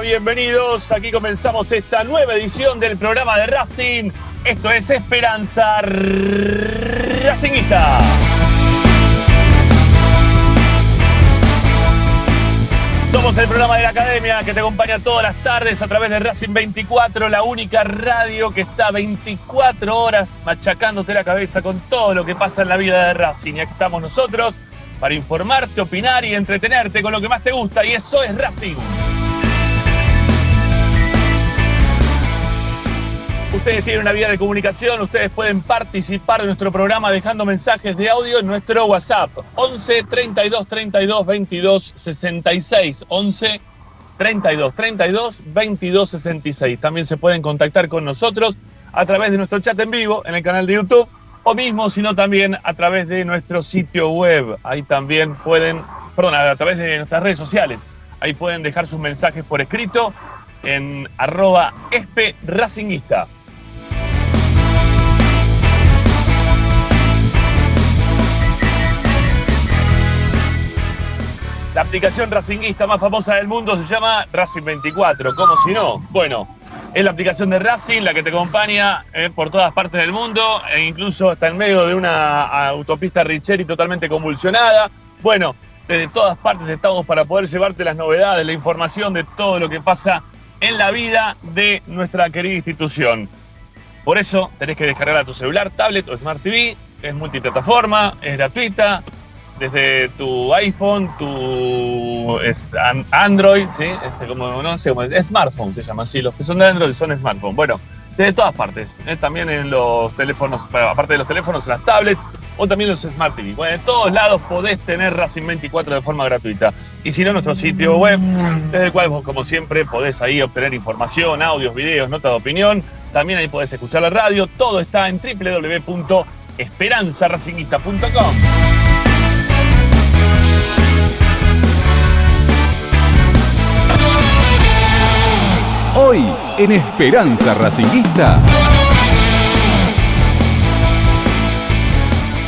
Bienvenidos. Aquí comenzamos esta nueva edición del programa de Racing. Esto es Esperanza Racingista. Somos el programa de la academia que te acompaña todas las tardes a través de Racing 24, la única radio que está 24 horas machacándote la cabeza con todo lo que pasa en la vida de Racing. Y aquí estamos nosotros para informarte, opinar y entretenerte con lo que más te gusta y eso es Racing. Ustedes tienen una vía de comunicación, ustedes pueden participar de nuestro programa dejando mensajes de audio en nuestro WhatsApp 11 32 32 22 66 11 32 32 22 66. También se pueden contactar con nosotros a través de nuestro chat en vivo en el canal de YouTube o mismo, sino también a través de nuestro sitio web. Ahí también pueden, perdón, a través de nuestras redes sociales. Ahí pueden dejar sus mensajes por escrito en arroba espe. La aplicación racinguista más famosa del mundo se llama Racing 24, ¿cómo si no? Bueno, es la aplicación de Racing la que te acompaña eh, por todas partes del mundo e incluso hasta en medio de una autopista Richeri totalmente convulsionada. Bueno, desde todas partes estamos para poder llevarte las novedades, la información de todo lo que pasa en la vida de nuestra querida institución. Por eso tenés que descargar a tu celular, tablet o Smart TV, es multiplataforma, es gratuita, desde tu iPhone, tu Android, ¿sí? Este, como, no sé, como smartphone se llama así. Los que son de Android son smartphone. Bueno, desde todas partes. ¿eh? También en los teléfonos, aparte de los teléfonos, las tablets o también los Smart TV. Bueno, de todos lados podés tener Racing 24 de forma gratuita. Y si no, nuestro sitio web, desde el cual vos, como siempre, podés ahí obtener información, audios, videos, notas de opinión. También ahí podés escuchar la radio. Todo está en www.esperanzaracinguista.com. Hoy en Esperanza Racinguista.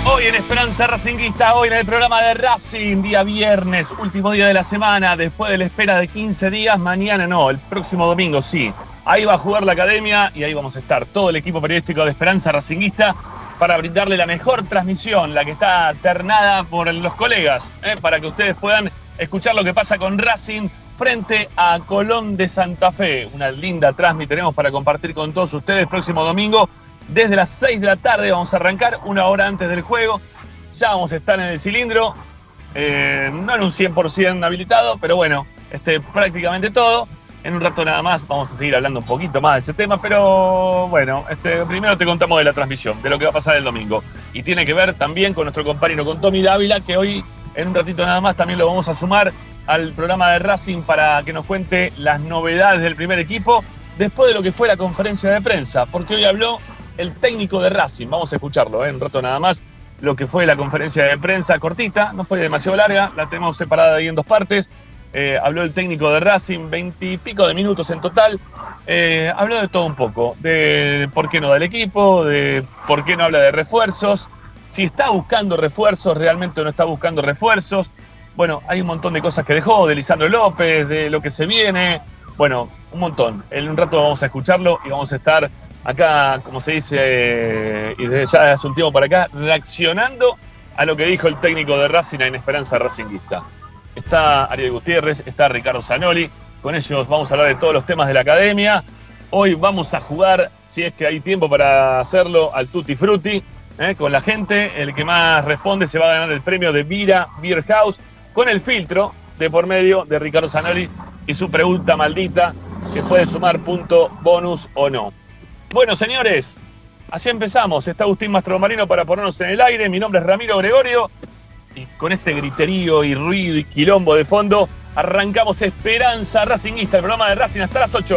Hoy en Esperanza Racinguista, hoy en el programa de Racing, día viernes, último día de la semana, después de la espera de 15 días, mañana no, el próximo domingo sí. Ahí va a jugar la academia y ahí vamos a estar todo el equipo periodístico de Esperanza Racinguista para brindarle la mejor transmisión, la que está ternada por los colegas, ¿eh? para que ustedes puedan escuchar lo que pasa con Racing frente a Colón de Santa Fe. Una linda transmisión tenemos para compartir con todos ustedes próximo domingo desde las 6 de la tarde. Vamos a arrancar una hora antes del juego. Ya vamos a estar en el cilindro. eh, no en un 100% habilitado, pero bueno, este, prácticamente todo. En un rato nada más vamos a seguir hablando un poquito más de ese tema, pero bueno, este, primero te contamos de la transmisión, de lo que va a pasar el domingo. Y tiene que ver también con nuestro compañero, con Tommy Dávila, que hoy en un ratito nada más también lo vamos a sumar al programa de Racing para que nos cuente las novedades del primer equipo después de lo que fue la conferencia de prensa, porque hoy habló el técnico de Racing. Vamos a escucharlo ¿eh? en un rato nada más. Lo que fue la conferencia de prensa cortita, no fue demasiado larga, la tenemos separada ahí en dos partes. Eh, habló el técnico de Racing, veintipico de minutos en total. Eh, habló de todo un poco, de por qué no da el equipo, de por qué no habla de refuerzos, si está buscando refuerzos, realmente no está buscando refuerzos. Bueno, hay un montón de cosas que dejó, de Lisandro López, de lo que se viene. Bueno, un montón. En un rato vamos a escucharlo y vamos a estar acá, como se dice, eh, y desde ya hace un tiempo para acá, reaccionando a lo que dijo el técnico de Racing en Esperanza Racinguista. Está Ariel Gutiérrez, está Ricardo Zanoli. Con ellos vamos a hablar de todos los temas de la academia. Hoy vamos a jugar, si es que hay tiempo para hacerlo, al Tutti Frutti ¿eh? con la gente. El que más responde se va a ganar el premio de Vira Beer House con el filtro de por medio de Ricardo Zanoli y su pregunta maldita que puede sumar punto bonus o no. Bueno, señores, Así empezamos. Está Agustín Mastromarino para ponernos en el aire. Mi nombre es Ramiro Gregorio. Y con este griterío y ruido y quilombo de fondo, arrancamos Esperanza Racingista, el programa de Racing hasta las 8.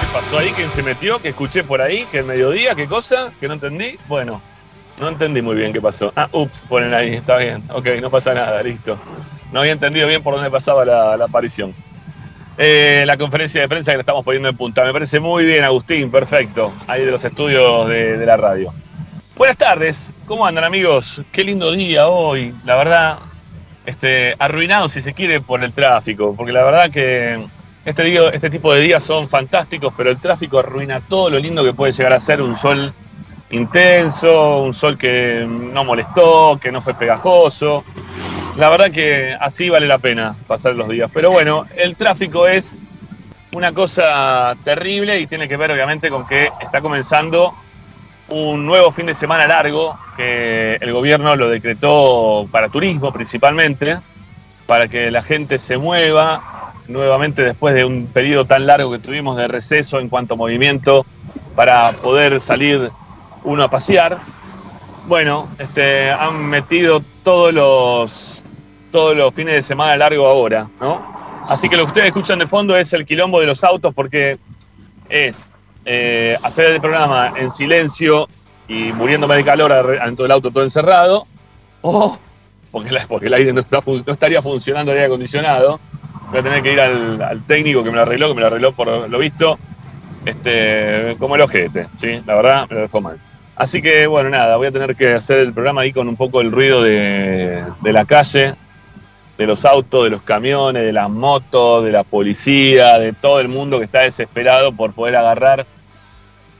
¿Qué pasó ahí? ¿Quién se metió? ¿Que escuché por ahí? ¿Que el mediodía? ¿Qué cosa? ¿Que no entendí? Bueno, no entendí muy bien qué pasó. Ah, ups, ponen ahí, está bien. Ok, no pasa nada, listo. No había entendido bien por dónde pasaba la, la aparición. Eh, la conferencia de prensa que estamos poniendo en punta. Me parece muy bien, Agustín, perfecto. Ahí de los estudios de, la radio. Buenas tardes, ¿cómo andan amigos? Qué lindo día hoy, la verdad, este, arruinado si se quiere por el tráfico, porque la verdad que este, este tipo de días son fantásticos, pero el tráfico arruina todo lo lindo que puede llegar a ser un sol intenso, un sol que no molestó, que no fue pegajoso. La verdad que así vale la pena pasar los días. Pero bueno, el tráfico es una cosa terrible y tiene que ver obviamente con que está comenzando un nuevo fin de semana largo que el gobierno lo decretó para turismo principalmente, para que la gente se mueva nuevamente después de un periodo tan largo que tuvimos de receso en cuanto a movimiento para poder salir uno a pasear. Bueno, este, han metido todos los, todos los fines de semana largo ahora, ¿no? Así que lo que ustedes escuchan de fondo es el quilombo de los autos porque es eh, hacer el programa en silencio y muriéndome de calor adentro del auto todo encerrado, o porque, la- porque el aire no, estaría funcionando el aire acondicionado, voy a tener que ir al, técnico que me lo arregló, que me lo arregló por lo visto, este, como el ojete, ¿sí? La verdad, me lo dejó mal. Así que, bueno, nada, voy a tener que hacer el programa ahí con un poco el ruido de la calle, de los autos, de los camiones, de las motos, de la policía, de todo el mundo que está desesperado por poder agarrar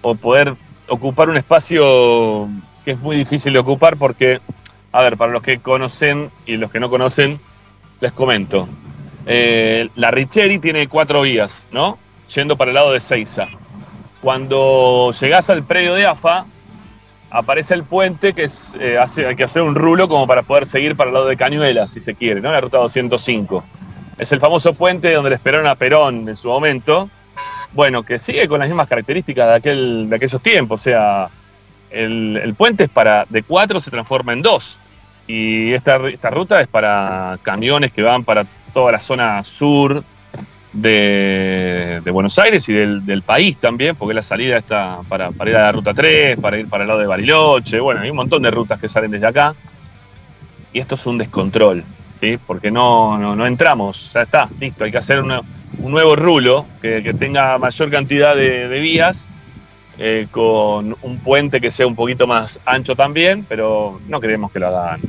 o poder ocupar un espacio que es muy difícil de ocupar porque, a ver, para los que conocen y los que no conocen, les comento. Eh, la Richeri tiene cuatro vías, ¿no? Yendo para el lado de Seiza. Cuando llegás al predio de AFA, aparece el puente que eh, hace- hay que hacer un rulo como para poder seguir para el lado de Cañuelas, si se quiere, ¿no? La ruta 205. Es el famoso puente donde le esperaron a Perón en su momento. Bueno, que sigue con las mismas características de, aquel, de aquellos tiempos. O sea, el, el puente es para. de cuatro se transforma en dos. Y esta, esta ruta es para camiones que van para toda la zona sur de, Buenos Aires y del, país también, porque la salida está para, ir a la ruta 3, para ir para el lado de Bariloche, bueno, hay un montón de rutas que salen desde acá. Y esto es un descontrol, ¿sí? Porque no, no, entramos, ya está, listo, hay que hacer un nuevo rulo que, tenga mayor cantidad de, vías, eh, con un puente que sea un poquito más ancho también, pero no creemos que lo hagan,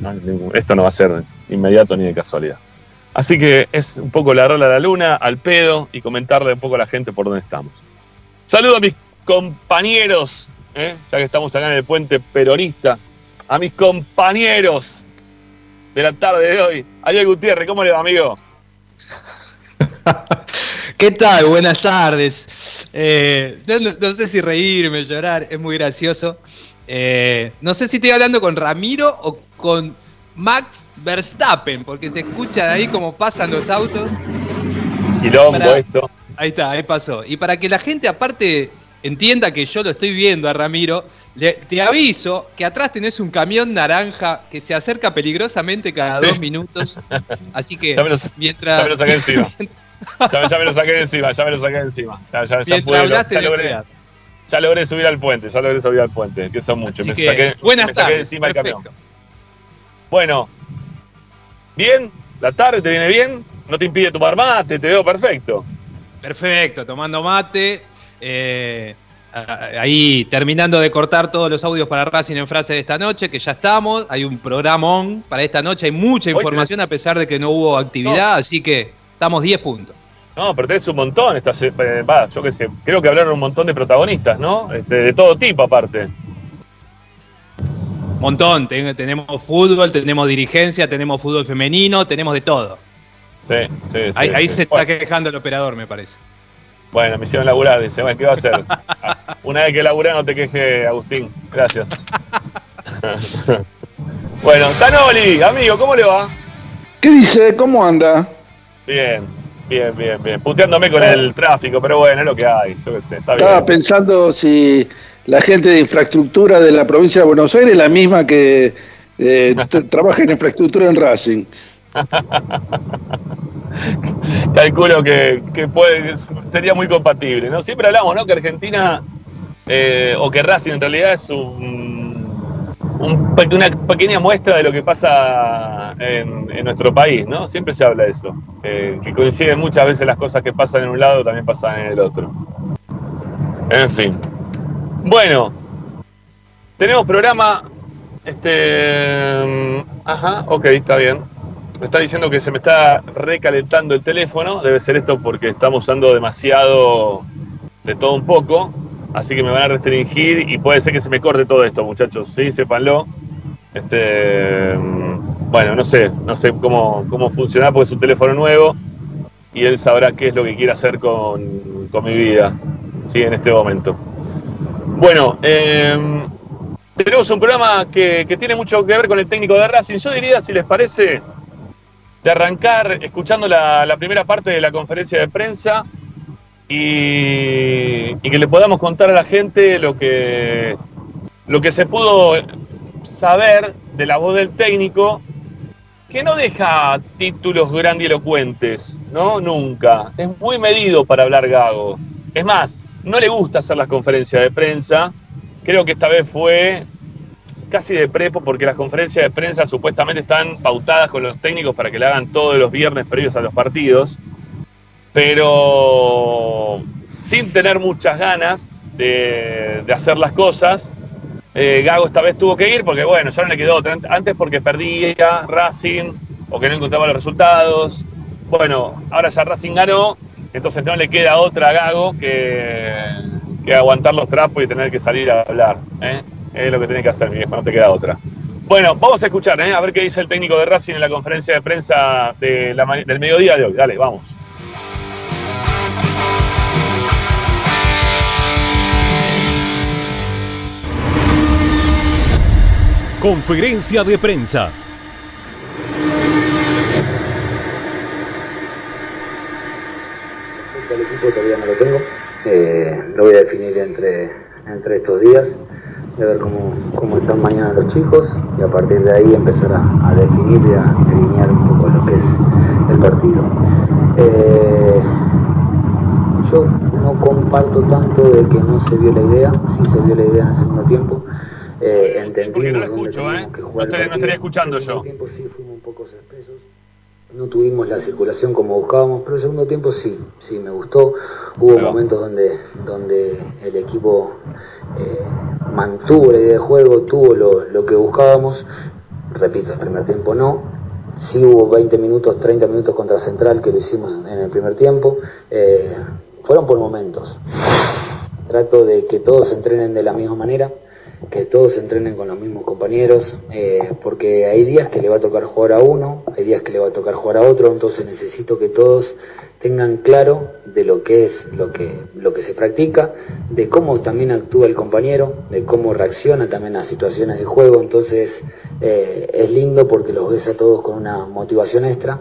esto no va a ser inmediato ni de casualidad. Así que es un poco la rola a la luna, al pedo y comentarle un poco a la gente por dónde estamos. Saludo a mis compañeros, ¿eh? ya que estamos acá en el puente peronista, a mis compañeros de la tarde de hoy. Ariel Gutiérrez, ¿cómo le va, amigo? ¿Qué tal? Buenas tardes. Eh, no sé si reírme, llorar, es muy gracioso. Eh, no sé si estoy hablando con Ramiro o con Max Verstappen, porque se escucha ahí como pasan los autos. Quilombo Para- esto. Ahí está, ahí pasó. Y para que la gente aparte entienda que yo lo estoy viendo a Ramiro, le- te aviso que atrás tenés un camión naranja que se acerca peligrosamente cada Sí. dos minutos. Así que Ya me lo- mientras, Ya me lo saqué encima. Ya, me- ya me lo saqué encima, ya me lo saqué encima. Ya, ya, ya, pude, logré, cuidado. ya logré subir al puente, ya logré subir al puente, que son muchos. Me que, saqué, buenas me saqué encima el camión. Bueno, ¿bien? ¿La tarde te viene bien? ¿No te impide tomar mate? Te veo perfecto. Perfecto, tomando mate. eh, ahí terminando de cortar todos los audios para Racing en frase de esta noche, que ya estamos. Hay un programón para esta noche. Hay mucha información tenés- a pesar de que no hubo actividad, así que estamos 10 puntos. No, pero tenés un montón. Esta, se- eh, yo qué sé, creo que hablaron un montón de protagonistas, ¿no? Este, de todo tipo aparte. Montón, ten- tenemos fútbol, tenemos dirigencia, tenemos fútbol femenino, tenemos de todo. Sí, sí, sí. ahí ahí sí. se está Bueno. quejando el operador, me parece. Bueno, me hicieron laburar, dice, bueno, ¿qué va a hacer? Ah, Una vez que laburé no te queje, Agustín. Gracias. bueno, Zanoli, amigo, ¿cómo le va? ¿Qué dice? ¿Cómo anda? Bien, bien, bien, bien. Puteándome con el tráfico, pero bueno, es lo que hay, yo qué sé, está Estaba bien. pensando si la gente de infraestructura de la provincia de Buenos Aires es la misma que eh, trabaja en infraestructura en Racing. Calculo que, que puede, sería muy compatible, ¿no? Siempre hablamos, ¿no? Que Argentina, eh, o que Racing en realidad es un, una pequeña muestra de lo que pasa en, en nuestro país, ¿no? Siempre se habla de eso. eh, que coinciden muchas veces las cosas que pasan en un lado también pasan en el otro. En fin. Bueno, tenemos programa. Este. Ajá, ok, está bien. Me está diciendo que se me está recalentando el teléfono. Debe ser esto porque estamos usando demasiado de todo un poco. Así que me van a restringir y puede ser que se me corte todo esto, muchachos. Sí, sépanlo. Este, mm, bueno, no sé, no sé cómo, cómo funciona porque es un teléfono nuevo y él sabrá qué es lo que quiere hacer con, con mi vida, sí, en este momento. Bueno, eh, tenemos un programa que, tiene mucho que ver con el técnico de Racing. Yo diría, si les parece, de arrancar escuchando la, primera parte de la conferencia de prensa y, y que le podamos contar a la gente lo que, lo que se pudo saber de la voz del técnico, que no deja títulos grandilocuentes, ¿no? Nunca. Es muy medido para hablar Gago. Es más, no le gusta hacer las conferencias de prensa. Creo que esta vez fue casi de prepo porque las conferencias de prensa supuestamente están pautadas con los técnicos para que le hagan todos los viernes previos a los partidos, pero sin tener muchas ganas de, de hacer las cosas. Eh, Gago esta vez tuvo que ir porque, bueno, ya no le quedó otra. Antes porque perdía Racing o que no encontraba los resultados. Bueno, ahora ya Racing ganó, entonces no le queda otra Gago que, que aguantar los trapos y tener que salir a hablar. ¿eh? Es lo que tiene que hacer, mi viejo, no te queda otra. Bueno, vamos a escuchar, ¿eh? a ver qué dice el técnico de Racing en la conferencia de prensa de la del mediodía de hoy. Dale, vamos. Conferencia de prensa. Respecto al equipo todavía no lo tengo. Eh, lo voy a definir entre, entre estos días, de ver cómo, cómo están mañana los chicos y a partir de ahí empezar a, a definir y a delinear un poco lo que es el partido. Eh, yo no comparto tanto de que no se vio la idea, sí se vio la idea en el segundo tiempo. Eh, entendimos no escucho, ¿eh? que jugar estaría- no estaría partido. escuchando yo. segundo tiempo sí fuimos un poco expresos. No tuvimos la circulación como buscábamos, pero el segundo tiempo sí, sí me gustó. Hubo Claro. momentos donde, donde el equipo eh, mantuvo la idea de juego, tuvo lo, lo que buscábamos. Repito, el primer tiempo no. Sí hubo 20 minutos, 30 minutos contra Central que lo hicimos en el primer tiempo. Eh, fueron por momentos. Trato de que todos entrenen de la misma manera. Que todos entrenen con los mismos compañeros, eh, porque hay días que le va a tocar jugar a uno, hay días que le va a tocar jugar a otro, entonces necesito que todos tengan claro de lo que es lo que, lo que se practica, de cómo también actúa el compañero, de cómo reacciona también a situaciones de juego, entonces eh, es lindo porque los ves a todos con una motivación extra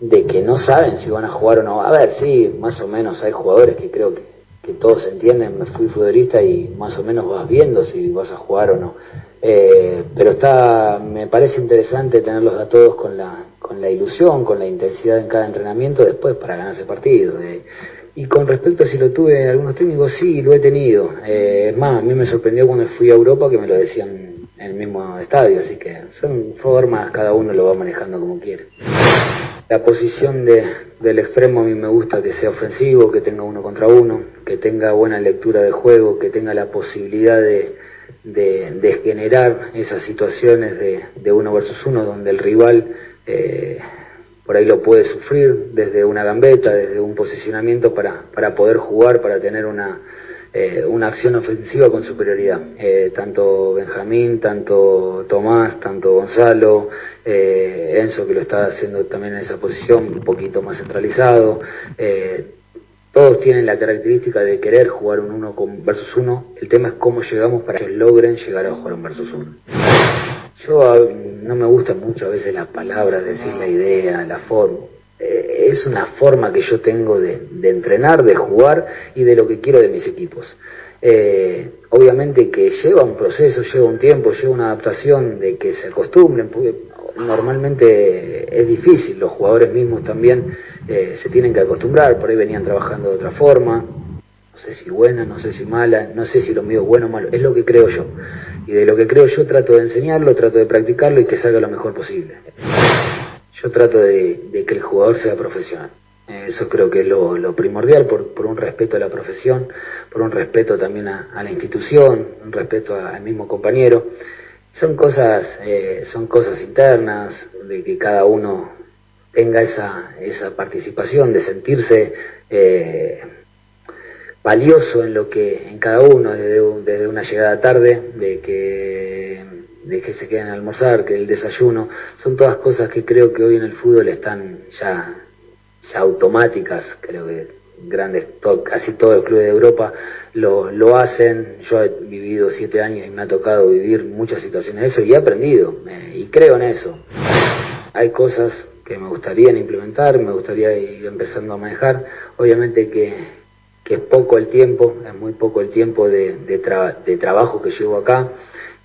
de que no saben si van a jugar o no. A ver, sí, más o menos hay jugadores que creo que, que todos entienden, me fui futbolista y más o menos vas viendo si vas a jugar o no. Eh, pero está, me parece interesante tenerlos a todos con la, con la ilusión, con la intensidad en cada entrenamiento después para ganar ese partido. Eh, y con respecto a si lo tuve algunos técnicos, sí, lo he tenido. Eh, es más, a mí me sorprendió cuando fui a Europa que me lo decían en el mismo estadio, así que son formas, cada uno lo va manejando como quiere. La posición de, del extremo a mí me gusta que sea ofensivo, que tenga uno contra uno, que tenga buena lectura de juego, que tenga la posibilidad de, de, generar esas situaciones de, de, uno versus uno donde el rival eh, por ahí lo puede sufrir desde una gambeta, desde un posicionamiento para, para poder jugar, para tener una, eh, una acción ofensiva con superioridad. Eh, tanto Benjamín, tanto Tomás, tanto Gonzalo, eh, Enzo que lo está haciendo también en esa posición, un poquito más centralizado. Todos tienen la característica de querer jugar un uno con versus uno. El tema es cómo llegamos para que logren llegar a jugar un versus uno. Yo a, no me gusta mucho a veces las palabras, decir la idea, la forma. Eh, es una forma que yo tengo de, entrenar, de jugar y de lo que quiero de mis equipos. Eh, obviamente que lleva un proceso, lleva un tiempo, lleva una adaptación de que se acostumbren, porque normalmente es difícil, los jugadores mismos también eh, se tienen que acostumbrar, por ahí venían trabajando de otra forma, no sé si buena, no sé si mala, no sé si lo mío es bueno o malo, es lo que creo yo. Y de lo que creo yo trato de enseñarlo, trato de practicarlo y que salga lo mejor posible. Yo trato de, que el jugador sea profesional. Eso creo que es lo, primordial por, un respeto a la profesión, por un respeto también a, la institución, un respeto al mismo compañero. Son cosas, eh, son cosas internas, de que cada uno tenga esa, esa participación, de sentirse eh, valioso en lo que, en cada uno, desde, desde una llegada tarde, de que, de que se queden a almorzar, que el desayuno, son todas cosas que creo que hoy en el fútbol están ya, ya automáticas, creo que grandes, to, casi todos los clubes de Europa lo, lo hacen, yo he vivido siete años y me ha tocado vivir muchas situaciones de eso y he aprendido, eh, y creo en eso. Hay cosas que me gustaría implementar, me gustaría ir empezando a manejar, obviamente que que es poco el tiempo, es muy poco el tiempo de, de trabajo que llevo acá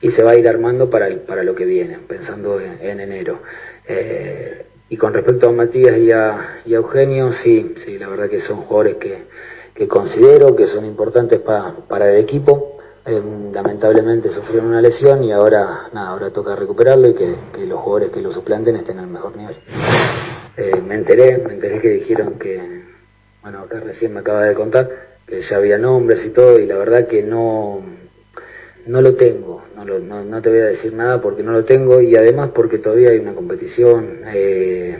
y se va a ir armando para, el, para lo que viene, pensando en, en enero. Eh, y con respecto a Matías y a, y Eugenio, sí, sí, la verdad que son jugadores que, que considero que son importantes pa, para el equipo. Eh, lamentablemente sufrieron una lesión y ahora, nada, ahora toca recuperarlo y que, que los jugadores que lo suplanten estén al mejor nivel. Eh, me enteré, me enteré que dijeron que bueno, acá recién me acaba de contar que ya había nombres y todo, y la verdad que no, no lo tengo, no, te voy a decir nada porque no lo tengo, y además porque todavía hay una competición, eh,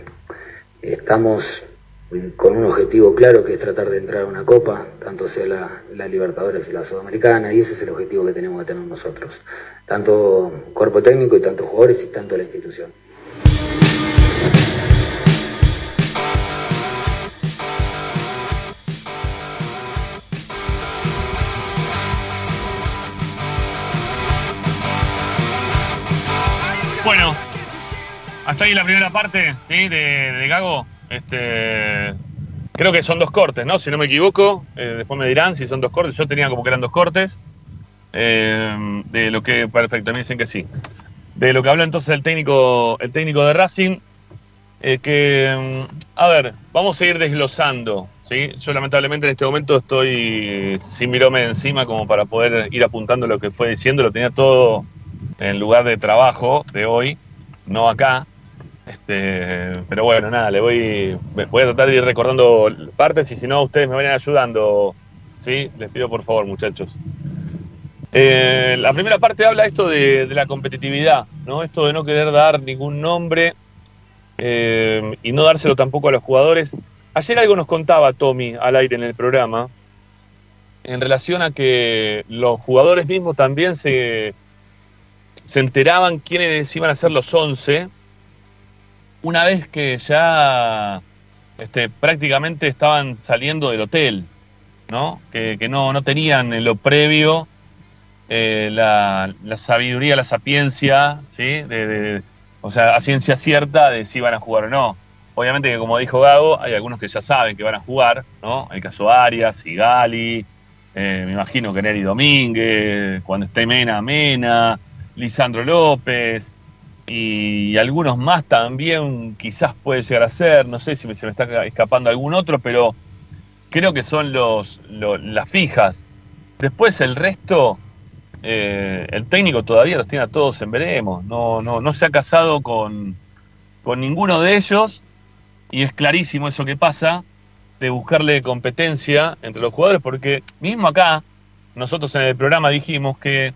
estamos con un objetivo claro que es tratar de entrar a una copa, tanto sea la, la Libertadores y la Sudamericana, y ese es el objetivo que tenemos que tener nosotros, tanto cuerpo técnico y tanto jugadores y tanto la institución. Bueno, hasta ahí la primera parte, ¿sí? De, Gago. Este, creo que son dos cortes, ¿no? Si no me equivoco. Eh, después me dirán si son dos cortes. Yo tenía como que eran dos cortes. Eh, de lo que, perfecto, me dicen que sí. De lo que habla entonces el técnico, el técnico de Racing. Eh, que, a ver, vamos a ir desglosando. ¿sí? Yo lamentablemente en este momento estoy sin mirome encima como para poder ir apuntando lo que fue diciendo. Lo tenía todo en lugar de trabajo de hoy, no acá. Este, pero bueno, nada, le voy, voy a tratar de ir recordando partes y si no, ustedes me vayan ayudando. ¿sí? Les pido por favor, muchachos. Eh, la primera parte habla esto de, de, la competitividad, ¿no? Esto de no querer dar ningún nombre eh, y no dárselo tampoco a los jugadores. Ayer algo nos contaba Tommy al aire en el programa, en relación a que los jugadores mismos también se, se enteraban quiénes iban a ser los 11 una vez que ya este, prácticamente estaban saliendo del hotel, ¿no? Que, no, no tenían en lo previo eh, la, la sabiduría, la sapiencia, ¿sí? De, o sea, a ciencia cierta de si van a jugar o no. Obviamente que como dijo Gago, hay algunos que ya saben que van a jugar, ¿no? El caso Arias, Sigali, eh, me imagino que Neri Domínguez, cuando esté Mena, Mena, Lisandro López, y algunos más también quizás puede llegar a ser, no sé si se me está escapando algún otro, pero creo que son los, lo- las fijas. Después el resto, eh, el técnico todavía los tiene a todos en veremos, no, no, no se ha casado con, con ninguno de ellos y es clarísimo eso que pasa de buscarle competencia entre los jugadores, porque mismo acá, nosotros en el programa dijimos que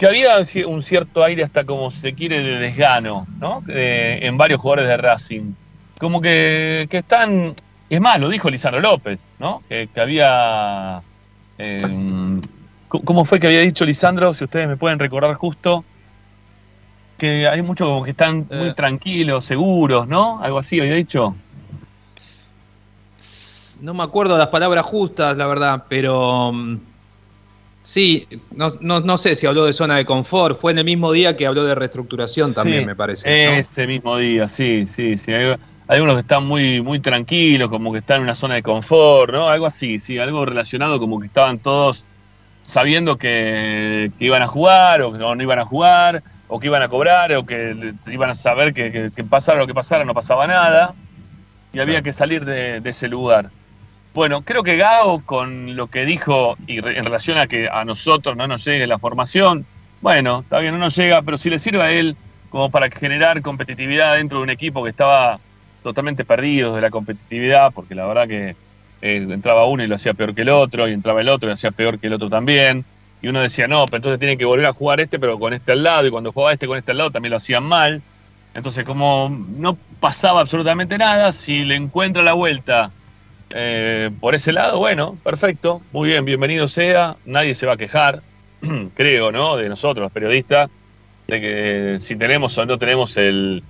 que había un ci- un cierto aire hasta como si se quiere de desgano, ¿no? Eh, en varios jugadores de Racing. Como que, que están, es más, lo dijo Lisandro López, ¿no? Que, que había, eh, ¿cómo- ¿cómo fue que había dicho Lisandro? Si ustedes me pueden recordar justo, que hay muchos como que están muy Eh. tranquilos, seguros, ¿no? Algo así había dicho. No me acuerdo las palabras justas, la verdad, pero mm, sí, no, no, no sé si habló de zona de confort, fue en el mismo día que habló de reestructuración también, Sí, me parece. ¿no? Ese mismo día, sí, sí, sí. Hay, hay unos que están muy, muy tranquilos, como que están en una zona de confort, ¿no? Algo así, sí, algo relacionado como que estaban todos sabiendo que, que iban a jugar o que no, iban a jugar, o que iban a cobrar, o que iban a saber que, que, que pasara lo que pasara, no pasaba nada, y había que salir de, de ese lugar. Bueno, creo que Gao, con lo que dijo y en relación a que a nosotros no nos llegue la formación, bueno, está bien, no nos llega, pero si le sirve a él como para generar competitividad dentro de un equipo que estaba totalmente perdido de la competitividad, porque la verdad que eh, entraba uno y lo hacía peor que el otro, y entraba el otro y lo hacía peor que el otro también, y uno decía, no, pero entonces tiene que volver a jugar este, pero con este al lado, y cuando jugaba este con este al lado también lo hacían mal. Entonces, como no pasaba absolutamente nada, si le encuentra la vuelta eh, por ese lado, bueno, perfecto, muy bien, bienvenido sea, nadie se va a quejar, creo, ¿no? De nosotros, los periodistas, de que si tenemos o no tenemos el,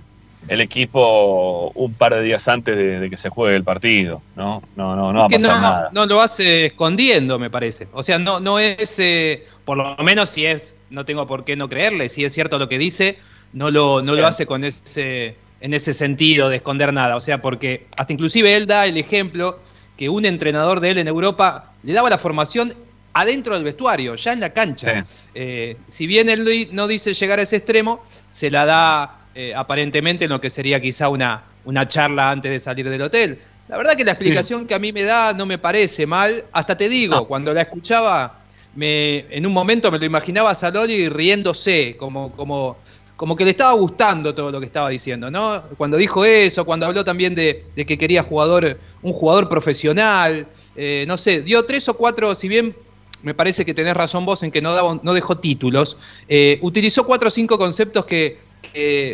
el equipo un par de días antes de, de que se juegue el partido, ¿no? No, no, no va a que pasar no, nada. no lo hace escondiendo, me parece. O sea, no, no es, eh, por lo menos si es, no tengo por qué no creerle, si es cierto lo que dice, no lo, no lo hace con ese, en ese sentido de esconder nada. O sea, porque hasta inclusive él da el ejemplo que un entrenador de él en Europa le daba la formación adentro del vestuario, ya en la cancha. Sí. Eh, si bien él no dice llegar a ese extremo, se la da eh, aparentemente en lo que sería quizá una, una charla antes de salir del hotel. La verdad que la explicación que a mí me da no me parece mal. Hasta te digo, No. cuando la escuchaba, me, en un momento me lo imaginaba a Saloli riéndose, como, como, como que le estaba gustando todo lo que estaba diciendo, ¿no? Cuando dijo eso, cuando habló también de, que quería jugador, un jugador profesional, eh, no sé, dio tres o cuatro, si bien me parece que tenés razón vos en que no, dejó títulos, eh, utilizó cuatro o cinco conceptos que,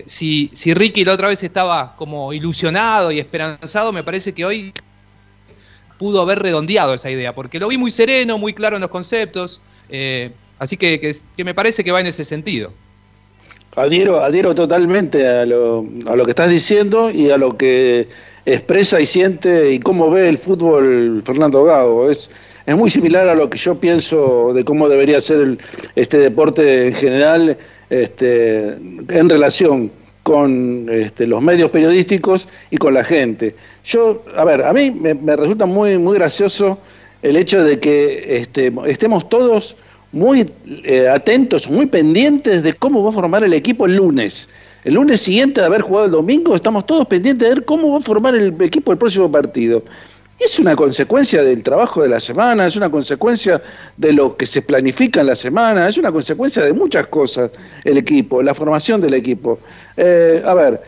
si, Ricky la otra vez estaba como ilusionado y esperanzado, me parece que hoy pudo haber redondeado esa idea, porque lo vi muy sereno, muy claro en los conceptos, eh, así que me parece que va en ese sentido. Adhiero, adhiero totalmente a lo, a lo que estás diciendo y a lo que expresa y siente y cómo ve el fútbol Fernando Gago. Es, es muy similar a lo que yo pienso de cómo debería ser el- este deporte en general este, en relación con este, los medios periodísticos y con la gente. Yo, a ver, a mí me, me resulta muy, muy gracioso el hecho de que este, estemos todos muy eh, atentos, muy pendientes de cómo va a formar el equipo el lunes. El lunes siguiente de haber jugado el domingo, estamos todos pendientes de ver cómo va a formar el equipo el próximo partido. Es una consecuencia del trabajo de la semana, es una consecuencia de lo que se planifica en la semana, es una consecuencia de muchas cosas el equipo, la formación del equipo. Eh, a ver,